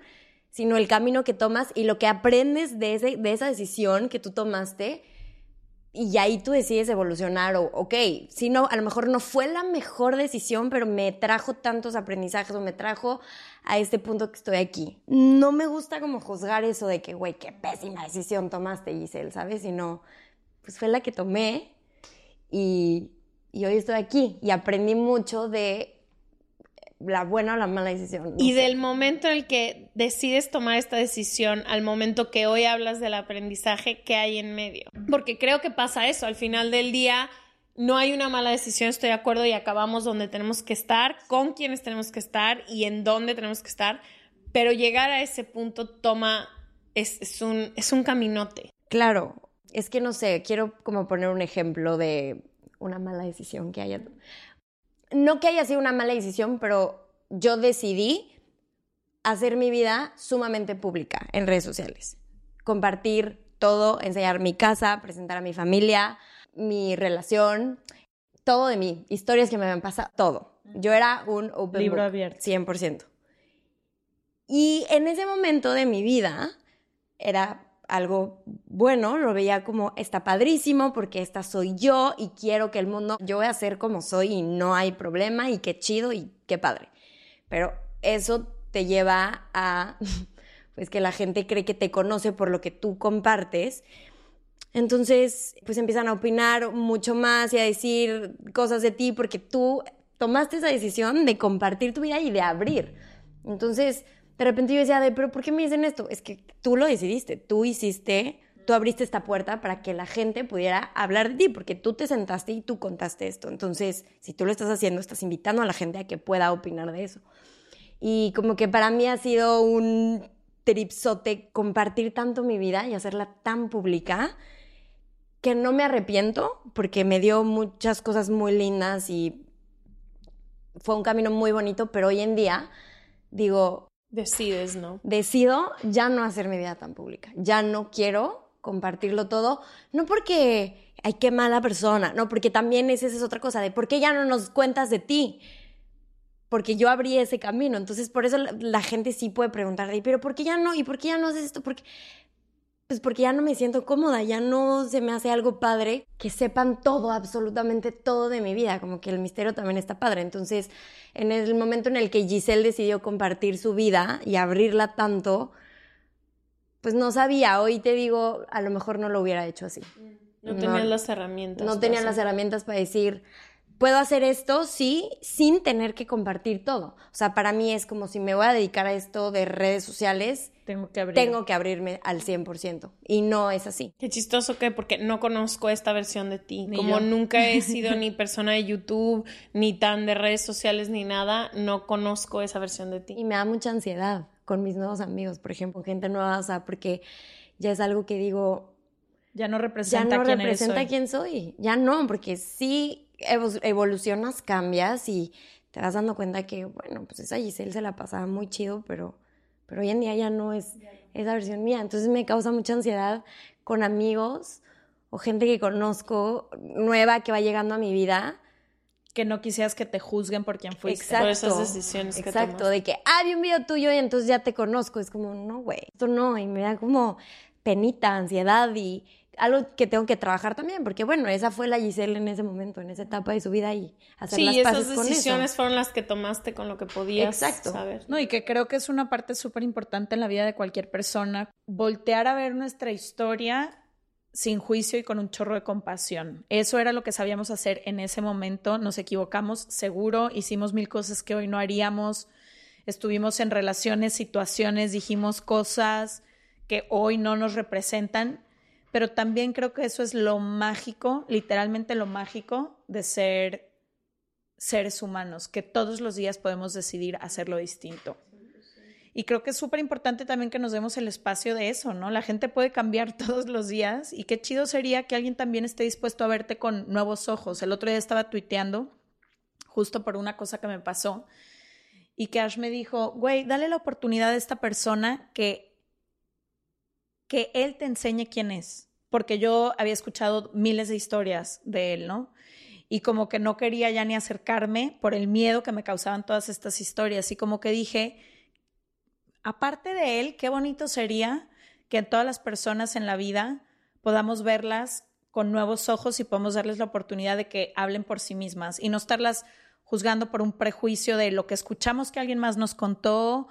sino el camino que tomas y lo que aprendes de, ese, de esa decisión que tú tomaste. Y ahí tú decides evolucionar o, ok, si no, a lo mejor no fue la mejor decisión, pero me trajo tantos aprendizajes o me trajo a este punto que estoy aquí. No me gusta como juzgar eso de que, güey, qué pésima decisión tomaste, Giselle, ¿sabes? Sino, pues fue la que tomé y, y hoy estoy aquí y aprendí mucho de la buena o la mala decisión. no Y sé. del momento en el que decides tomar esta decisión al momento que hoy hablas del aprendizaje, ¿qué hay en medio? Porque creo que pasa eso, al final del día no hay una mala decisión, estoy de acuerdo y acabamos donde tenemos que estar, con quienes tenemos que estar y en dónde tenemos que estar, pero llegar a ese punto toma, es, es un, es un caminote. Claro, es que no sé, quiero como poner un ejemplo de una mala decisión que haya. No que haya sido una mala decisión, pero yo decidí hacer mi vida sumamente pública en redes sociales. Compartir todo, enseñar mi casa, presentar a mi familia, mi relación, todo de mí, historias que me habían pasado, todo. Yo era un open Libro book, abierto. 100%. Y en ese momento de mi vida era algo bueno, lo veía como está padrísimo porque esta soy yo y quiero que el mundo, yo voy a ser como soy y no hay problema y qué chido y qué padre. Pero eso te lleva a pues que la gente cree que te conoce por lo que tú compartes. Entonces, pues empiezan a opinar mucho más y a decir cosas de ti porque tú tomaste esa decisión de compartir tu vida y de abrir. Entonces, de repente yo decía, de, pero ¿por qué me dicen esto? Es que tú lo decidiste, tú hiciste, tú abriste esta puerta para que la gente pudiera hablar de ti, porque tú te sentaste y tú contaste esto. Entonces, si tú lo estás haciendo, estás invitando a la gente a que pueda opinar de eso. Y como que para mí ha sido un tripsote compartir tanto mi vida y hacerla tan pública que no me arrepiento porque me dio muchas cosas muy lindas y fue un camino muy bonito, pero hoy en día digo... Decides, ¿no? Decido ya no hacer mi vida tan pública, ya no quiero compartirlo todo, no porque, ay, qué mala persona, no, porque también esa es otra cosa, de por qué ya no nos cuentas de ti, porque yo abrí ese camino, entonces por eso la, gente sí puede preguntar, de, pero ¿por qué ya no? ¿Y por qué ya no haces esto? Porque pues porque ya no me siento cómoda, ya no se me hace algo padre que sepan todo, absolutamente todo de mi vida, como que el misterio también está padre. Entonces, en el momento en el que Giselle decidió compartir su vida y abrirla tanto, pues no sabía, hoy te digo, a lo mejor no lo hubiera hecho así. No, tenía las herramientas. No tenía las herramientas para decir, puedo hacer esto, sí, sin tener que compartir todo. O sea, para mí es como si me voy a dedicar a esto de redes sociales, tengo que, abrir. tengo que abrirme al 100%. Y no es así. Qué chistoso que, porque no conozco esta versión de ti. como nunca he sido ni persona de YouTube, ni tan de redes sociales, ni nada, no conozco esa versión de ti. Y me da mucha ansiedad con mis nuevos amigos, por ejemplo, gente nueva, o sea, porque ya es algo que digo... Ya no representa ya no quién representa quién soy. Ya no, porque sí evolucionas, cambias y te vas dando cuenta que, bueno, pues esa Giselle se la pasaba muy chido, pero, pero hoy en día ya no es esa versión mía. Entonces me causa mucha ansiedad con amigos o gente que conozco nueva que va llegando a mi vida. Que no quisieras que te juzguen por quién fuiste. Exacto. Por esas decisiones Exacto, de que, ah, vi un video tuyo y entonces ya te conozco. Es como, no, güey, esto no. Y me da como penita, ansiedad y algo que tengo que trabajar también, porque bueno, esa fue la Giselle en ese momento, en esa etapa de su vida y hacer las paces esas decisiones fueron las que tomaste con lo que podías Exacto. saber. No, y que creo que es una parte súper importante en la vida de cualquier persona, voltear a ver nuestra historia sin juicio y con un chorro de compasión. Eso era lo que sabíamos hacer en ese momento, nos equivocamos seguro, hicimos mil cosas que hoy no haríamos, estuvimos en relaciones, situaciones, dijimos cosas que hoy no nos representan pero también creo que eso es lo mágico, literalmente lo mágico de ser seres humanos, que todos los días podemos decidir hacerlo distinto. Y creo que es súper importante también que nos demos el espacio de eso, ¿no? La gente puede cambiar todos los días y qué chido sería que alguien también esté dispuesto a verte con nuevos ojos. El otro día estaba tuiteando justo por una cosa que me pasó y que Ash me dijo, güey, dale la oportunidad a esta persona que que él te enseñe quién es, porque yo había escuchado miles de historias de él, ¿no? Y como que no quería ya ni acercarme por el miedo que me causaban todas estas historias. Y como que dije, aparte de él, qué bonito sería que todas las personas en la vida podamos verlas con nuevos ojos y podamos darles la oportunidad de que hablen por sí mismas y no estarlas juzgando por un prejuicio de lo que escuchamos que alguien más nos contó,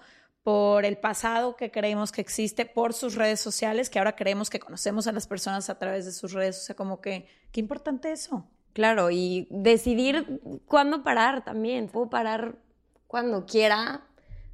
por el pasado que creemos que existe, por sus redes sociales, que ahora creemos que conocemos a las personas a través de sus redes. O sea, como que, qué importante eso. Claro, y decidir cuándo parar también. Puedo parar cuando quiera,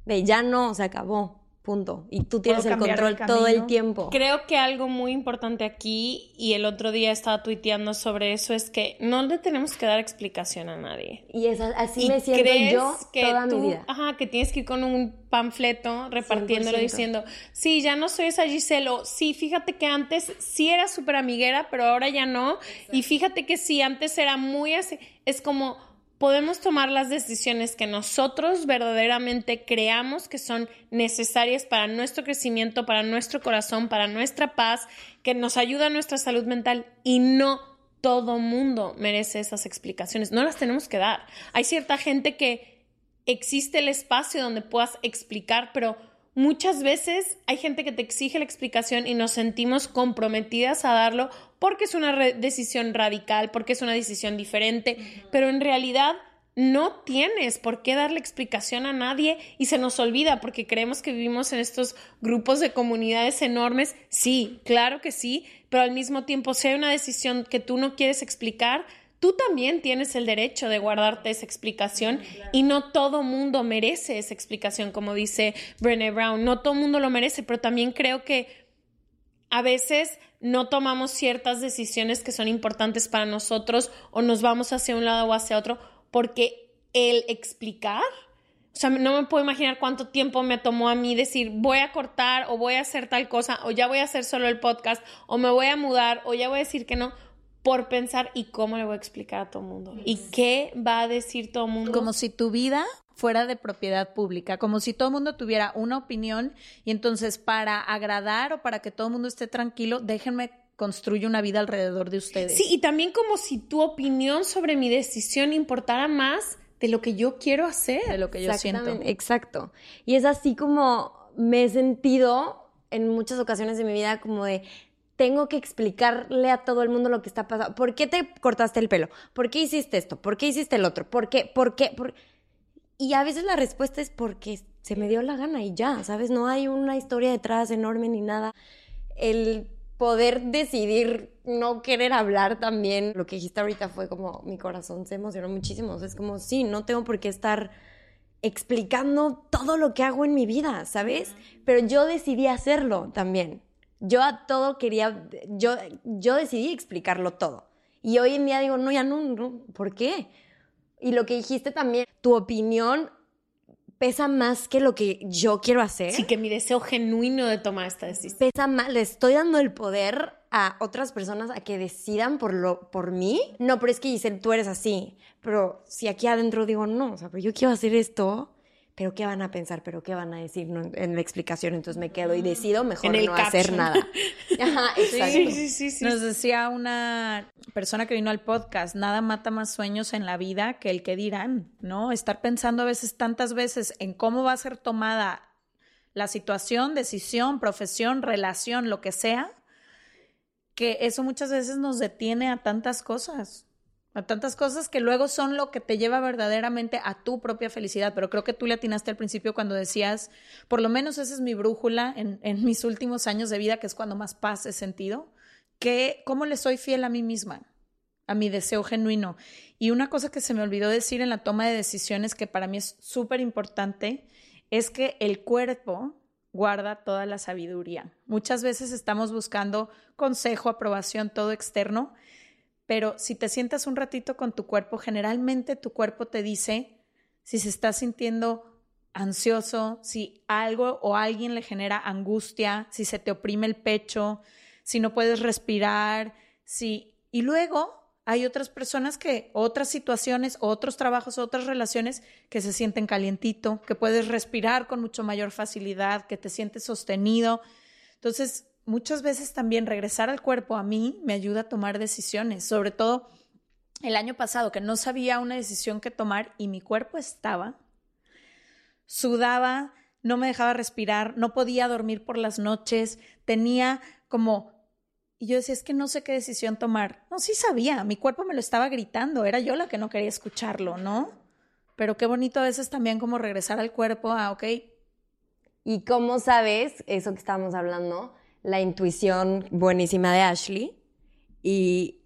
de ya no, se acabó. Punto. Y tú tienes el control todo el tiempo. Creo que algo muy importante aquí, y el otro día estaba tuiteando sobre eso, es que no le tenemos que dar explicación a nadie. Y es, así me siento yo toda mi vida. Ajá, que tienes que ir con un panfleto repartiéndolo diciendo, sí, ya no soy esa Giselle, sí, fíjate que antes sí era súper amiguera, pero ahora ya no. Y fíjate que sí, antes era muy así. Es como podemos tomar las decisiones que nosotros verdaderamente creamos que son necesarias para nuestro crecimiento, para nuestro corazón, para nuestra paz, que nos ayuda a nuestra salud mental y no todo mundo merece esas explicaciones. No las tenemos que dar. Hay cierta gente que existe el espacio donde puedas explicar, pero muchas veces hay gente que te exige la explicación y nos sentimos comprometidas a darlo porque es una decisión radical, porque es una decisión diferente, pero en realidad no tienes por qué darle explicación a nadie y se nos olvida porque creemos que vivimos en estos grupos de comunidades enormes. Sí, claro que sí, pero al mismo tiempo, si hay una decisión que tú no quieres explicar, tú también tienes el derecho de guardarte esa explicación y no todo mundo merece esa explicación, como dice Brené Brown. No todo mundo lo merece, pero también creo que a veces no tomamos ciertas decisiones que son importantes para nosotros o nos vamos hacia un lado o hacia otro porque el explicar, o sea, no me puedo imaginar cuánto tiempo me tomó a mí decir voy a cortar o voy a hacer tal cosa o ya voy a hacer solo el podcast o me voy a mudar o ya voy a decir que no por pensar y cómo le voy a explicar a todo el mundo y qué va a decir todo el mundo. Como si tu vida fuera de propiedad pública, como si todo el mundo tuviera una opinión y entonces para agradar o para que todo el mundo esté tranquilo, déjenme construye una vida alrededor de ustedes. Sí, y también como si tu opinión sobre mi decisión importara más de lo que yo quiero hacer. De lo que yo siento. Exacto. Y es así como me he sentido en muchas ocasiones de mi vida como de tengo que explicarle a todo el mundo lo que está pasando. ¿Por qué te cortaste el pelo? ¿Por qué hiciste esto? ¿Por qué hiciste el otro? ¿Por qué? ¿Por qué? Y a veces la respuesta es porque se me dio la gana y ya, ¿sabes? No hay una historia detrás enorme ni nada. El poder decidir no querer hablar también. Lo que dijiste ahorita fue como mi corazón se emocionó muchísimo. es como, sí, no tengo por qué estar explicando todo lo que hago en mi vida, ¿sabes? Pero yo decidí hacerlo también. Yo a todo quería, yo, yo decidí explicarlo todo. Y hoy en día digo, no, ya no, no, ¿por qué? Y lo que dijiste también, tu opinión pesa más que lo que yo quiero hacer. Sí, que mi deseo genuino de tomar esta decisión. Pesa más, le estoy dando el poder a otras personas a que decidan por, lo, por mí. No, pero es que dicen, tú eres así. Pero si aquí adentro digo, no, o sea, pero yo quiero hacer esto, pero ¿qué van a pensar? ¿Pero qué van a decir en la explicación? Entonces me quedo y decido mejor no hacer nada. Ajá, exacto. Sí, sí, sí, Nos decía una persona que vino al podcast, nada mata más sueños en la vida que el que dirán, ¿no? Estar pensando a veces, tantas veces, en cómo va a ser tomada la situación, decisión, profesión, relación, lo que sea, que eso muchas veces nos detiene a tantas cosas a tantas cosas que luego son lo que te lleva verdaderamente a tu propia felicidad. Pero creo que tú le atinaste al principio cuando decías, por lo menos esa es mi brújula en, en mis últimos años de vida, que es cuando más paz he sentido, que cómo le soy fiel a mí misma, a mi deseo genuino. Y una cosa que se me olvidó decir en la toma de decisiones, que para mí es súper importante, es que el cuerpo guarda toda la sabiduría. Muchas veces estamos buscando consejo, aprobación, todo externo, pero si te sientas un ratito con tu cuerpo, generalmente tu cuerpo te dice si se está sintiendo ansioso, si algo o alguien le genera angustia, si se te oprime el pecho, si no puedes respirar, si y luego hay otras personas que otras situaciones, otros trabajos, otras relaciones que se sienten calientito, que puedes respirar con mucho mayor facilidad, que te sientes sostenido. Entonces, muchas veces también regresar al cuerpo a mí me ayuda a tomar decisiones, sobre todo el año pasado que no sabía una decisión que tomar y mi cuerpo estaba, sudaba, no me dejaba respirar, no podía dormir por las noches, tenía como... Y yo decía, es que no sé qué decisión tomar. No, sí sabía, mi cuerpo me lo estaba gritando, era yo la que no quería escucharlo, ¿no? Pero qué bonito a veces también como regresar al cuerpo a, ok. ¿Y cómo sabes eso que estábamos hablando? La intuición buenísima de Ashley y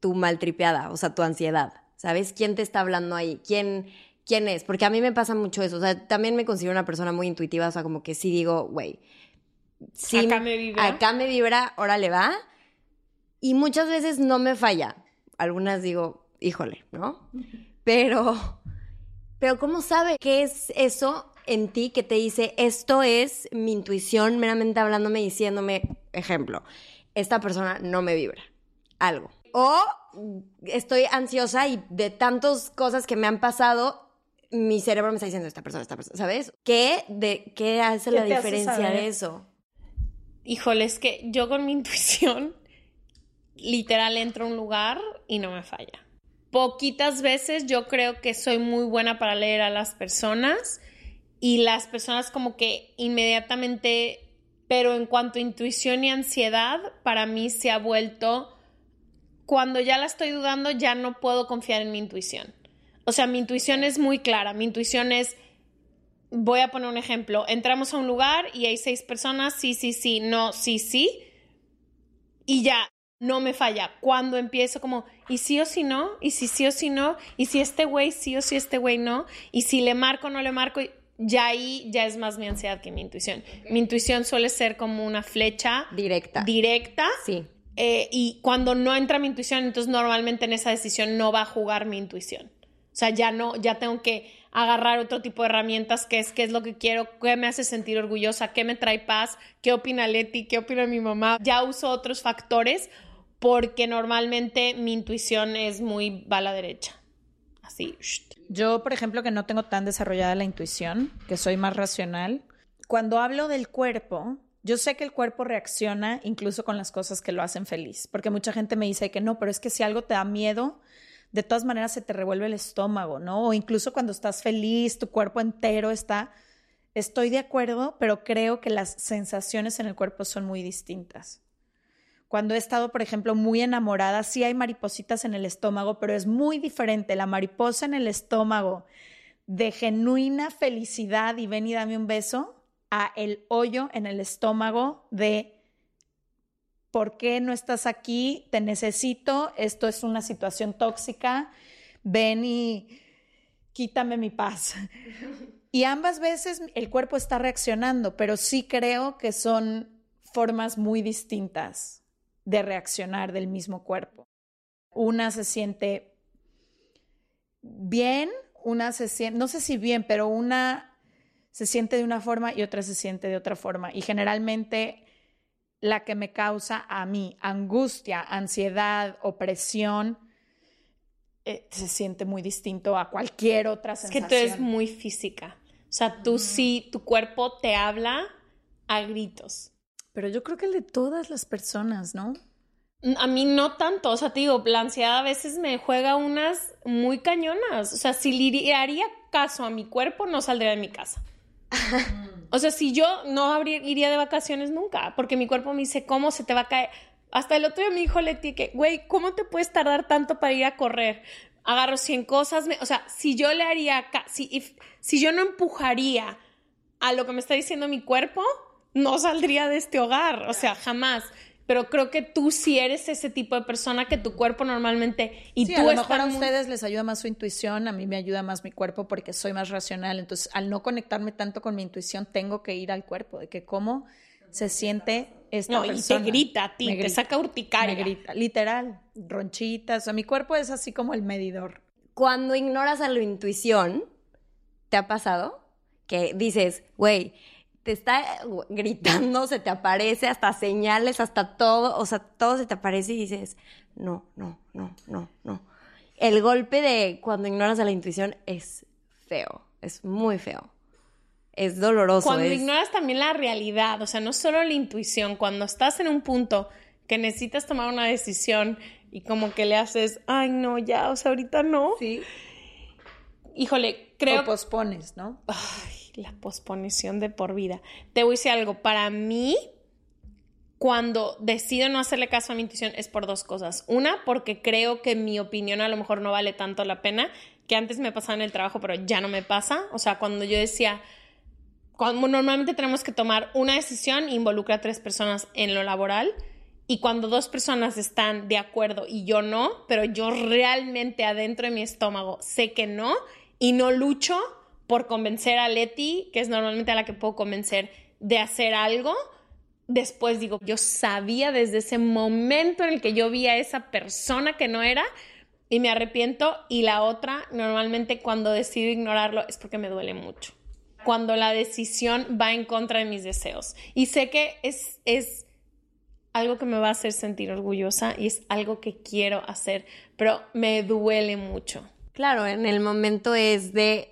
tu maltripeada, o sea, tu ansiedad. ¿Sabes quién te está hablando ahí? ¿Quién, quién es? Porque a mí me pasa mucho eso. O sea, también me considero una persona muy intuitiva, o sea, como que sí digo, güey, sí, acá me vibra. Acá me vibra, órale va. Y muchas veces no me falla. Algunas digo, híjole, ¿no? Pero, pero ¿cómo sabe qué es eso en ti que te dice, esto es mi intuición meramente hablándome, diciéndome, ejemplo, esta persona no me vibra, algo. O estoy ansiosa y de tantas cosas que me han pasado, mi cerebro me está diciendo, esta persona, esta persona, ¿sabes? ¿Qué, de, qué hace la diferencia de eso? Híjole, es que yo con mi intuición, literal, entro a un lugar y no me falla. Poquitas veces yo creo que soy muy buena para leer a las personas y las personas como que inmediatamente, pero en cuanto a intuición y ansiedad, para mí se ha vuelto, cuando ya la estoy dudando, ya no puedo confiar en mi intuición. O sea, mi intuición es muy clara. Mi intuición es, voy a poner un ejemplo, entramos a un lugar y hay seis personas, sí, sí, sí, no, sí, sí, y ya, no me falla. Cuando empiezo como, ¿y sí o sí no? ¿Y si sí o sí no? ¿Y si este güey sí o sí este güey no? ¿Y si le marco o no le marco? Ya ahí ya es más mi ansiedad que mi intuición. Mi intuición suele ser como una flecha Directa. directa. Sí. Eh, y cuando no entra mi intuición, entonces normalmente en esa decisión no va a jugar mi intuición. O sea, ya no, ya tengo que agarrar otro tipo de herramientas, que es qué es lo que quiero, qué me hace sentir orgullosa, qué me trae paz, qué opina Leti, qué opina mi mamá. Ya uso otros factores porque normalmente mi intuición es muy va a la derecha. Así. Yo, por ejemplo, que no tengo tan desarrollada la intuición, que soy más racional, cuando hablo del cuerpo, yo sé que el cuerpo reacciona incluso con las cosas que lo hacen feliz, porque mucha gente me dice que no, pero es que si algo te da miedo, de todas maneras se te revuelve el estómago, ¿no? O incluso cuando estás feliz, tu cuerpo entero está... Estoy de acuerdo, pero creo que las sensaciones en el cuerpo son muy distintas. Cuando he estado, por ejemplo, muy enamorada, sí hay maripositas en el estómago, pero es muy diferente la mariposa en el estómago de genuina felicidad y ven y dame un beso a el hoyo en el estómago de ¿por qué no estás aquí? Te necesito, esto es una situación tóxica, ven y quítame mi paz. Y ambas veces el cuerpo está reaccionando, pero sí creo que son formas muy distintas de reaccionar del mismo cuerpo. Una se siente bien, una se siente, no sé si bien, pero una se siente de una forma y otra se siente de otra forma. Y generalmente la que me causa a mí angustia, ansiedad, opresión, eh, se siente muy distinto a cualquier otra sensación. Es que tú eres muy física. O sea, tú sí, tu cuerpo te habla a gritos. Pero yo creo que el de todas las personas, ¿no? A mí no tanto, o sea, te digo, la ansiedad a veces me juega unas muy cañonas. O sea, si le haría caso a mi cuerpo, no saldría de mi casa. O sea, si yo no habría, iría de vacaciones nunca, porque mi cuerpo me dice, ¿cómo se te va a caer? Hasta el otro día me dijo Leti que, güey, ¿cómo te puedes tardar tanto para ir a correr? Agarro 100 cosas, o sea, si yo le haría, si, si yo no empujaría a lo que me está diciendo mi cuerpo, no saldría de este hogar, o sea, jamás pero creo que tú sí eres ese tipo de persona que tu cuerpo normalmente y sí, tú a lo mejor a ustedes les ayuda más su intuición, a mí me ayuda más mi cuerpo porque soy más racional, entonces al no conectarme tanto con mi intuición tengo que ir al cuerpo, de que cómo se siente esta no, persona. y te grita a ti, te saca urticaria. Me grita, literal, ronchitas, o sea, mi cuerpo es así como el medidor. Cuando ignoras a la intuición, ¿te ha pasado? Que dices, güey, te está gritando, se te aparece, hasta señales, hasta todo, o sea, todo se te aparece y dices, no, no, no, no, no. El golpe de cuando ignoras a la intuición es feo, es muy feo. Es doloroso. Cuando es... ignoras también la realidad, o sea, no solo la intuición, cuando estás en un punto que necesitas tomar una decisión y como que le haces, ay, no, ya, o sea, ahorita no. Sí. Híjole, creo... O pospones, ¿no? Ay la posposición de por vida. Te voy a decir algo, para mí, cuando decido no hacerle caso a mi intuición es por dos cosas. Una, porque creo que mi opinión a lo mejor no vale tanto la pena, que antes me pasaba en el trabajo, pero ya no me pasa. O sea, cuando yo decía, cuando normalmente tenemos que tomar una decisión, involucra a tres personas en lo laboral. Y cuando dos personas están de acuerdo y yo no, pero yo realmente adentro de mi estómago sé que no y no lucho, por convencer a Leti, que es normalmente a la que puedo convencer de hacer algo, después digo, yo sabía desde ese momento en el que yo vi a esa persona que no era y me arrepiento y la otra, normalmente cuando decido ignorarlo es porque me duele mucho. Cuando la decisión va en contra de mis deseos. Y sé que es, es algo que me va a hacer sentir orgullosa y es algo que quiero hacer, pero me duele mucho. Claro, en el momento es de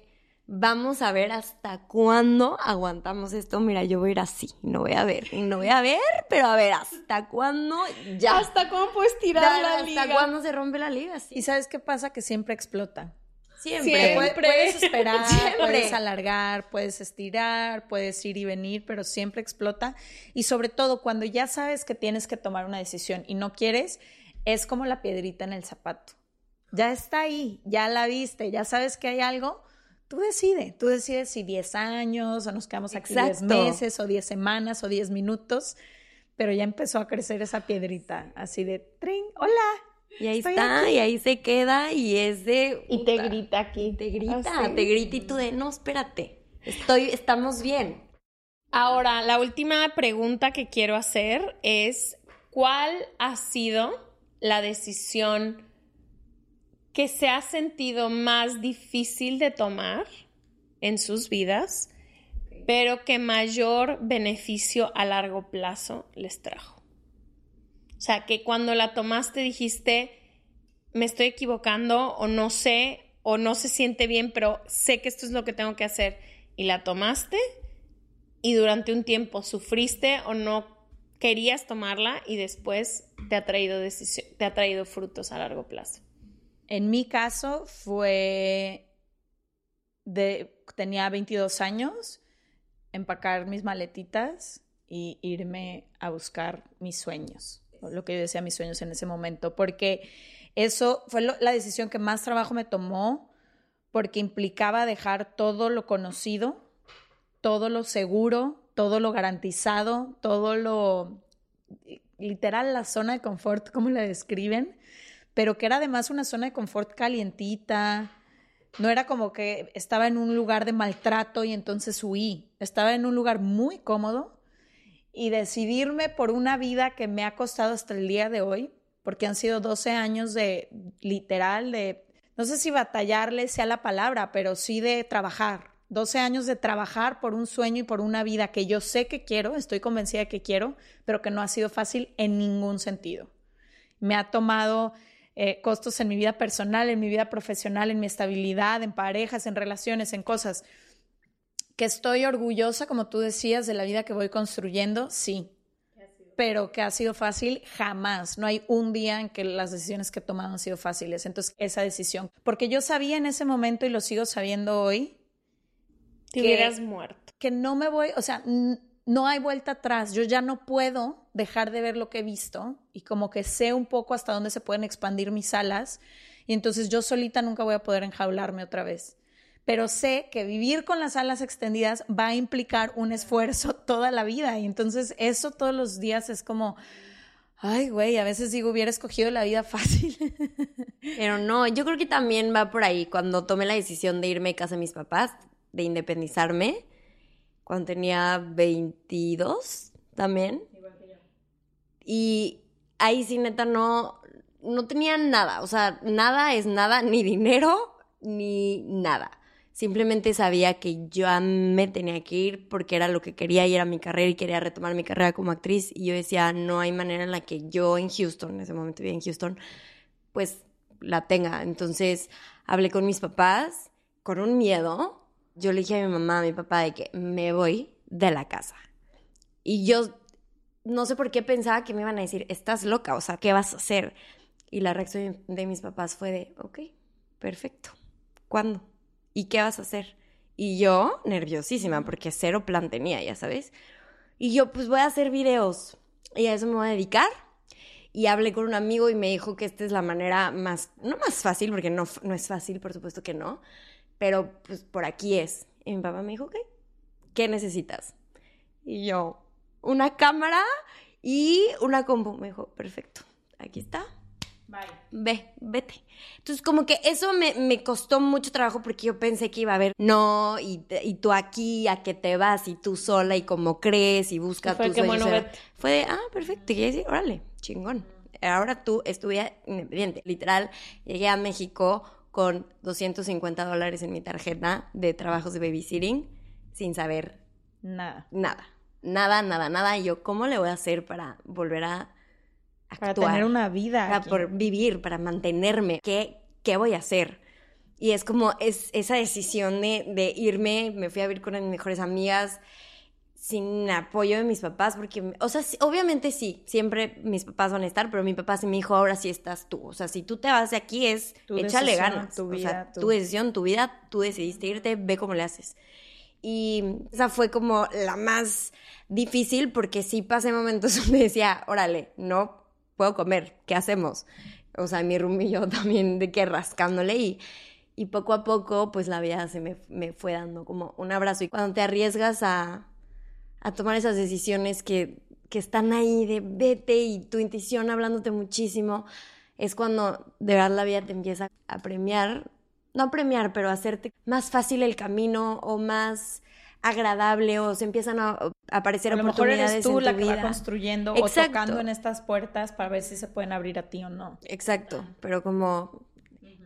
vamos a ver hasta cuándo aguantamos esto. Mira, yo voy a ir así, no voy a ver, no voy a ver, pero a ver, hasta cuándo ya. ¿Hasta cuándo puedes tirar la liga? ¿Hasta cuándo se rompe la liga? ¿Y sabes qué pasa? Que siempre explota. Siempre. siempre. Puedes esperar, puedes alargar, puedes estirar, puedes ir y venir, pero siempre explota. Y sobre todo cuando ya sabes que tienes que tomar una decisión y no quieres, es como la piedrita en el zapato. Ya está ahí, ya la viste, ya sabes que hay algo. Tú decides, tú decides si 10 años o nos quedamos aquí 10 Exacto. meses o 10 semanas o 10 minutos, pero ya empezó a crecer esa piedrita, así de, trin, hola. Y ahí Estoy está, aquí. y ahí se queda, y es de. Y te grita aquí. Te grita, Así. te grita y tú de, no, espérate. Estoy, estamos bien. Ahora, la última pregunta que quiero hacer es, ¿cuál ha sido la decisión que se ha sentido más difícil de tomar en sus vidas, pero que mayor beneficio a largo plazo les trajo? O sea, que cuando la tomaste dijiste, me estoy equivocando o no sé o no se siente bien, pero sé que esto es lo que tengo que hacer. Y la tomaste y durante un tiempo sufriste o no querías tomarla y después te ha traído, decisión, te ha traído frutos a largo plazo. En mi caso fue de tenía 22 años, empacar mis maletitas y irme a buscar mis sueños, lo que yo decía mis sueños en ese momento, porque eso fue la decisión que más trabajo me tomó, porque implicaba dejar todo lo conocido, todo lo seguro, todo lo garantizado, todo lo literal la zona de confort, como la describen, pero que era además una zona de confort calientita. No era como que estaba en un lugar de maltrato y entonces huí. Estaba en un lugar muy cómodo y decidirme por una vida que me ha costado hasta el día de hoy, porque han sido 12 años de literal, de, no sé si batallarle sea la palabra, pero sí de trabajar. 12 años de trabajar por un sueño y por una vida que yo sé que quiero, estoy convencida de que quiero, pero que no ha sido fácil en ningún sentido. Me ha tomado eh, costos en mi vida personal, en mi vida profesional, en mi estabilidad, en parejas, en relaciones, en cosas. Que estoy orgullosa, como tú decías, de la vida que voy construyendo, sí. Pero que ha sido fácil, jamás. No hay un día en que las decisiones que he tomado han sido fáciles. Entonces, esa decisión. Porque yo sabía en ese momento y lo sigo sabiendo hoy, Te que- hubieras muerto. que no me voy, o sea, no hay vuelta atrás. Yo ya no puedo dejar de ver lo que he visto y como que sé un poco hasta dónde se pueden expandir mis alas y entonces yo solita nunca voy a poder enjaularme otra vez. Pero sé que vivir con las alas extendidas va a implicar un esfuerzo toda la vida y entonces eso todos los días es como, ay, güey, a veces digo, hubiera escogido la vida fácil. Pero no, yo creo que también va por ahí. Cuando tomé la decisión de irme a casa de mis papás, de independizarme, cuando tenía 22 también. Y ahí sí, neta, no, no tenía nada. O sea, nada es nada, ni dinero, ni nada. Simplemente sabía que yo me tenía que ir porque era lo que quería y era mi carrera y quería retomar mi carrera como actriz. Y yo decía, no hay manera en la que yo en Houston, en ese momento vivía en Houston, pues la tenga. Entonces hablé con mis papás con un miedo. Yo le dije a mi mamá, a mi papá, de que me voy de la casa. Y yo no sé por qué pensaba que me iban a decir, estás loca, o sea, ¿qué vas a hacer? Y la reacción de mis papás fue de, ok, perfecto. ¿Cuándo? ¿Y qué vas a hacer? Y yo, nerviosísima, porque cero plan tenía, ya sabes. Y yo, pues voy a hacer videos y a eso me voy a dedicar. Y hablé con un amigo y me dijo que esta es la manera más, no más fácil, porque no, no es fácil, por supuesto que no, pero pues por aquí es. Y mi papá me dijo, ok, ¿qué necesitas? Y yo, una cámara y una compu. Me dijo, perfecto, aquí está. Ve, vete. Entonces, como que eso me, me costó mucho trabajo porque yo pensé que iba a haber, no, y, y tú aquí, a que te vas, y tú sola, y como crees, y fue tus sueños. bueno. Fue de, ah, perfecto, y yo órale, chingón. Ahora tú estudia independiente. Literal, llegué a México con 250 dólares en mi tarjeta de trabajos de babysitting sin saber Nada. nada. Nada, nada, nada. Y yo, ¿cómo le voy a hacer para volver a Para actuar? tener una vida. para por vivir, para mantenerme. ¿Qué, qué voy a hacer? Y es como es, esa decisión de, de irme, me fui a vivir con mis mejores amigas sin apoyo de mis papás, porque, o sea, obviamente sí, siempre mis papás van a estar, pero mi papá sí me dijo, ahora sí estás tú. O sea, si tú te vas de aquí es, Tu échale decisión, ganas. tu o sea, vida, tu- tu decisión, tu vida, tú decidiste irte, ve cómo le haces. Y esa fue como la más difícil porque sí pasé momentos donde decía, órale, no puedo comer, ¿qué hacemos? o sea, mi y yo también de que rascándole y, y poco a poco pues la vida se me, me fue dando como un abrazo. Y cuando te arriesgas a, a tomar esas decisiones que, que están ahí de vete y tu intuición hablándote muchísimo, es cuando de verdad la vida te empieza a premiar, no a premiar, pero a hacerte más fácil el camino o más agradable o se empiezan a aparecer a lo mejor oportunidades eres tú en la tu que vida. va construyendo Exacto. o tocando en estas puertas para ver si se pueden abrir a ti o no. Exacto, pero como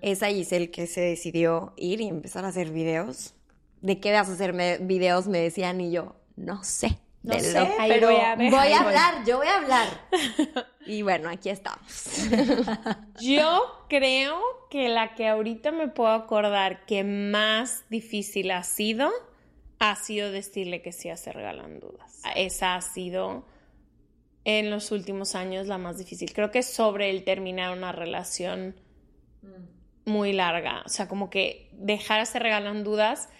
esa Giselle que se decidió ir y empezar a hacer videos, ¿de qué vas a hacer videos? Me decían y yo, no sé. No de sé, lo- pero voy a ver. voy a voy. hablar, yo voy a hablar. Y bueno, aquí estamos. Yo creo que la que ahorita me puedo acordar que más difícil ha sido, ha sido decirle que sí a Se Regalan Dudas. Esa ha sido en los últimos años la más difícil. Creo que sobre el terminar una relación muy larga. O sea, como que dejar a Se Regalan Dudas,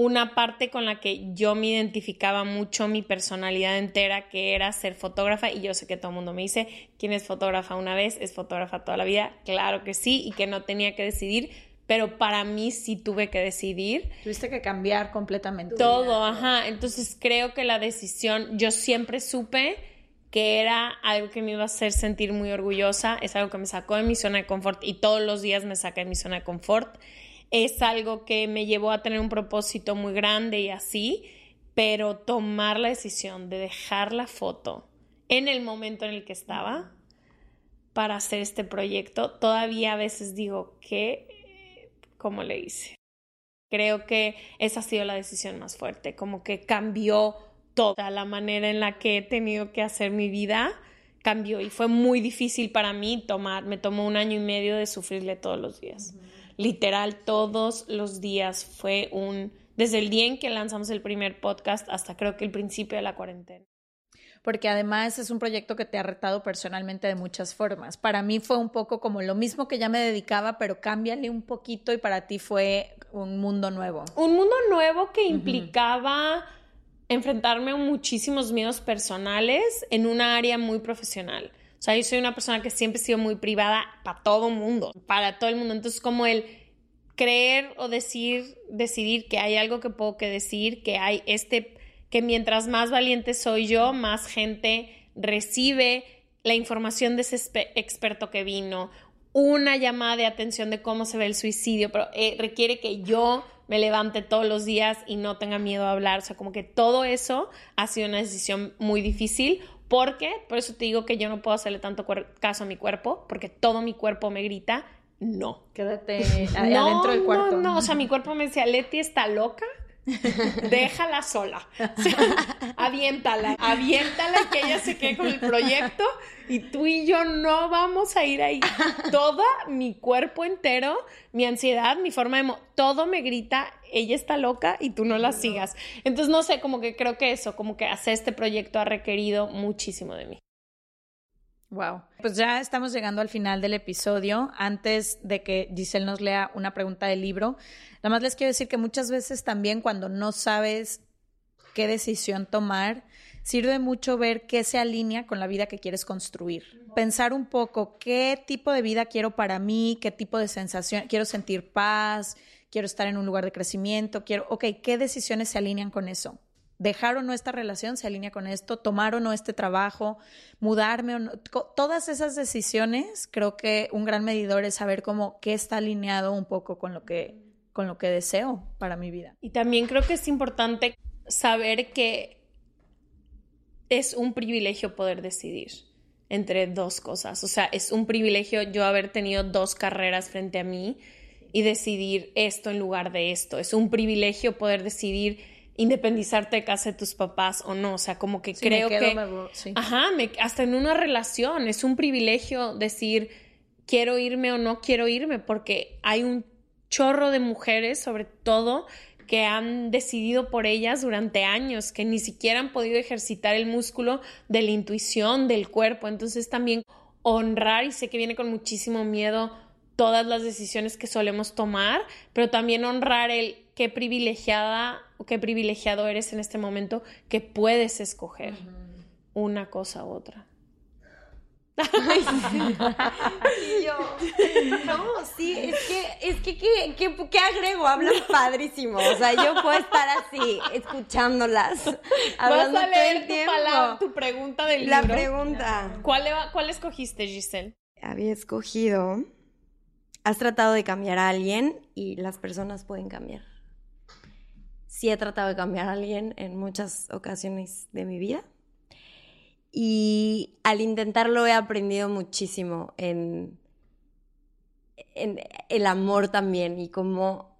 una parte con la que yo me identificaba mucho mi personalidad entera, que era ser fotógrafa, y yo sé que todo el mundo me dice, ¿quién es fotógrafa una vez? ¿Es fotógrafa toda la vida? Claro que sí, y que no tenía que decidir, pero para mí sí tuve que decidir. Tuviste que cambiar completamente. Todo, ajá. Entonces creo que la decisión, yo siempre supe que era algo que me iba a hacer sentir muy orgullosa, es algo que me sacó de mi zona de confort y todos los días me saca de mi zona de confort. Es algo que me llevó a tener un propósito muy grande y así, pero tomar la decisión de dejar la foto en el momento en el que estaba para hacer este proyecto, todavía a veces digo que, ¿cómo le hice? Creo que esa ha sido la decisión más fuerte, como que cambió toda la manera en la que he tenido que hacer mi vida, cambió y fue muy difícil para mí tomar, me tomó un año y medio de sufrirle todos los días. Literal, todos los días fue un, desde el día en que lanzamos el primer podcast hasta creo que el principio de la cuarentena. Porque además es un proyecto que te ha retado personalmente de muchas formas. Para mí fue un poco como lo mismo que ya me dedicaba, pero cámbiale un poquito y para ti fue un mundo nuevo. un mundo nuevo que implicaba enfrentarme a muchísimos miedos personales en una área muy profesional. O sea, yo soy una persona que siempre he sido muy privada para todo mundo, para todo el mundo. Entonces, como el creer o decir, decidir que hay algo que puedo que decir, que hay este, que mientras más valiente soy yo, más gente recibe la información de ese experto que vino, una llamada de atención de cómo se ve el suicidio, pero eh, requiere que yo me levante todos los días y no tenga miedo a hablar. O sea, como que todo eso ha sido una decisión muy difícil. Porque, por eso te digo que yo no puedo hacerle tanto caso a mi cuerpo, porque todo mi cuerpo me grita, no. Quédate a- adentro del cuarto. No, no, o sea, mi cuerpo me decía, Leti está loca, déjala sola. O sea, aviéntala, aviéntala y que ella se quede con el proyecto y tú y yo no vamos a ir ahí. Todo mi cuerpo entero, mi ansiedad, mi forma de... todo me grita, ella está loca y tú no la sigas. Entonces, no sé, como que creo que eso, como que hacer este proyecto ha requerido muchísimo de mí. Wow. Pues ya estamos llegando al final del episodio. Antes de que Giselle nos lea una pregunta del libro, nada más les quiero decir que muchas veces también cuando no sabes qué decisión tomar, sirve mucho ver qué se alinea con la vida que quieres construir. Pensar un poco qué tipo de vida quiero para mí, qué tipo de sensación, quiero sentir paz, quiero estar en un lugar de crecimiento, quiero, ok, ¿qué decisiones se alinean con eso? dejar o no esta relación se alinea con esto, tomar o no este trabajo, mudarme o no. Todas esas decisiones, creo que un gran medidor es saber cómo qué está alineado un poco con lo que, con lo que deseo para mi vida. Y también creo que es importante saber que es un privilegio poder decidir entre dos cosas. O sea, es un privilegio yo haber tenido dos carreras frente a mí y decidir esto en lugar de esto. Es un privilegio poder decidir independizarte de casa de tus papás o no. O sea, como que Sí, me creo quedo, que... me sí. Ajá, me- hasta en una relación es un privilegio decir quiero irme o no quiero irme porque hay un chorro de mujeres, sobre todo, que han decidido por ellas durante años, que ni siquiera han podido ejercitar el músculo de la intuición del cuerpo. Entonces también honrar, y sé que viene con muchísimo miedo todas las decisiones que solemos tomar, pero también honrar el qué privilegiada o qué privilegiado eres en este momento que puedes escoger una cosa u otra. Y yo, no, sí, es que, es que, ¿qué, qué, qué agrego? Hablan padrísimo. O sea, yo puedo estar así, escuchándolas, hablando Vas a leer todo el tu, tiempo. palabra- tu pregunta del La libro. pregunta. ¿Cuál, ¿Cuál escogiste, Giselle? Había escogido, has tratado de cambiar a alguien y las personas pueden cambiar. Sí he tratado de cambiar a alguien en muchas ocasiones de mi vida. Y al intentarlo he aprendido muchísimo en, en el amor también y cómo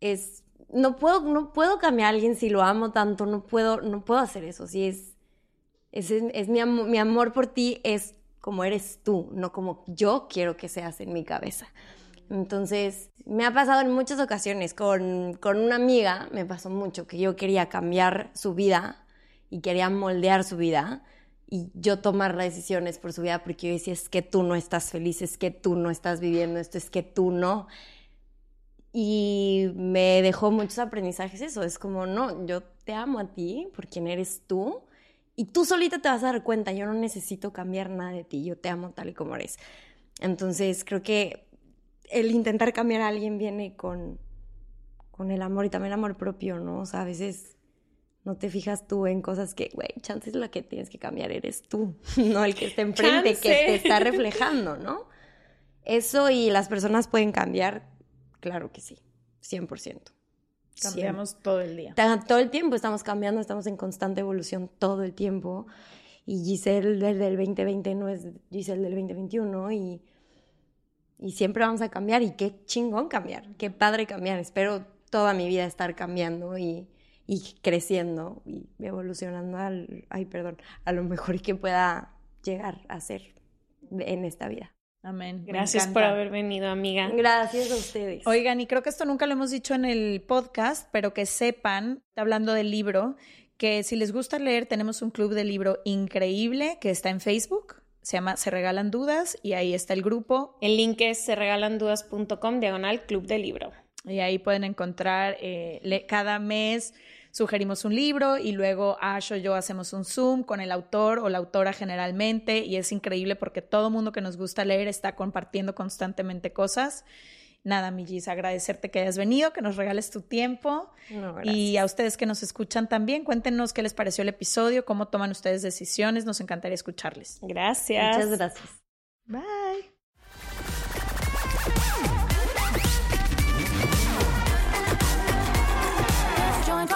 es no puedo no puedo cambiar a alguien si lo amo tanto no puedo no puedo hacer eso si es es, es mi, amo- mi amor por ti es como eres tú no como yo quiero que seas en mi cabeza entonces me ha pasado en muchas ocasiones con, con una amiga me pasó mucho que yo quería cambiar su vida y quería moldear su vida y yo tomar las decisiones por su vida porque yo decía, es que tú no estás feliz, es que tú no estás viviendo esto, es que tú no. Y me dejó muchos aprendizajes eso, es como, no, yo te amo a ti por quien eres tú y tú solita te vas a dar cuenta, yo no necesito cambiar nada de ti, yo te amo tal y como eres. Entonces creo que el intentar cambiar a alguien viene con, con el amor y también el amor propio, ¿no? O sea, a veces no te fijas tú en cosas que, güey, chances la que tienes que cambiar eres tú, no el que está enfrente, que Chance. te está reflejando, ¿no? Eso y las personas pueden cambiar, claro que sí, 100%. Cambiamos todo el día. Todo el tiempo estamos cambiando, estamos en constante evolución todo el tiempo. Y Giselle del del 2020 no es Giselle del 2021 y, y siempre vamos a cambiar. Y qué chingón cambiar, qué padre cambiar. Espero toda mi vida estar cambiando y, y creciendo y evolucionando al, ay, perdón, a lo mejor que pueda llegar a ser en esta vida. Amén. Gracias por haber venido, amiga. Gracias a ustedes. Oigan, y creo que esto nunca lo hemos dicho en el podcast, pero que sepan, hablando del libro, que si les gusta leer, tenemos un club de libro increíble que está en Facebook. Se llama Se Regalan Dudas y ahí está el grupo. El link es serregalandudas.com, diagonal club de libro. Y ahí pueden encontrar, eh, cada mes sugerimos un libro y luego Ash o yo hacemos un Zoom con el autor o la autora generalmente y es increíble porque todo mundo que nos gusta leer está compartiendo constantemente cosas. Nada, mi Gis, agradecerte que hayas venido, que nos regales tu tiempo No, y a ustedes que nos escuchan también, cuéntenos qué les pareció el episodio, cómo toman ustedes decisiones, nos encantaría escucharles. Gracias. Muchas gracias. Bye.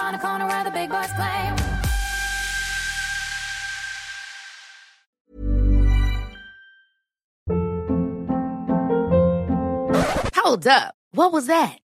On the corner where the big boys play. Hold up. What was that?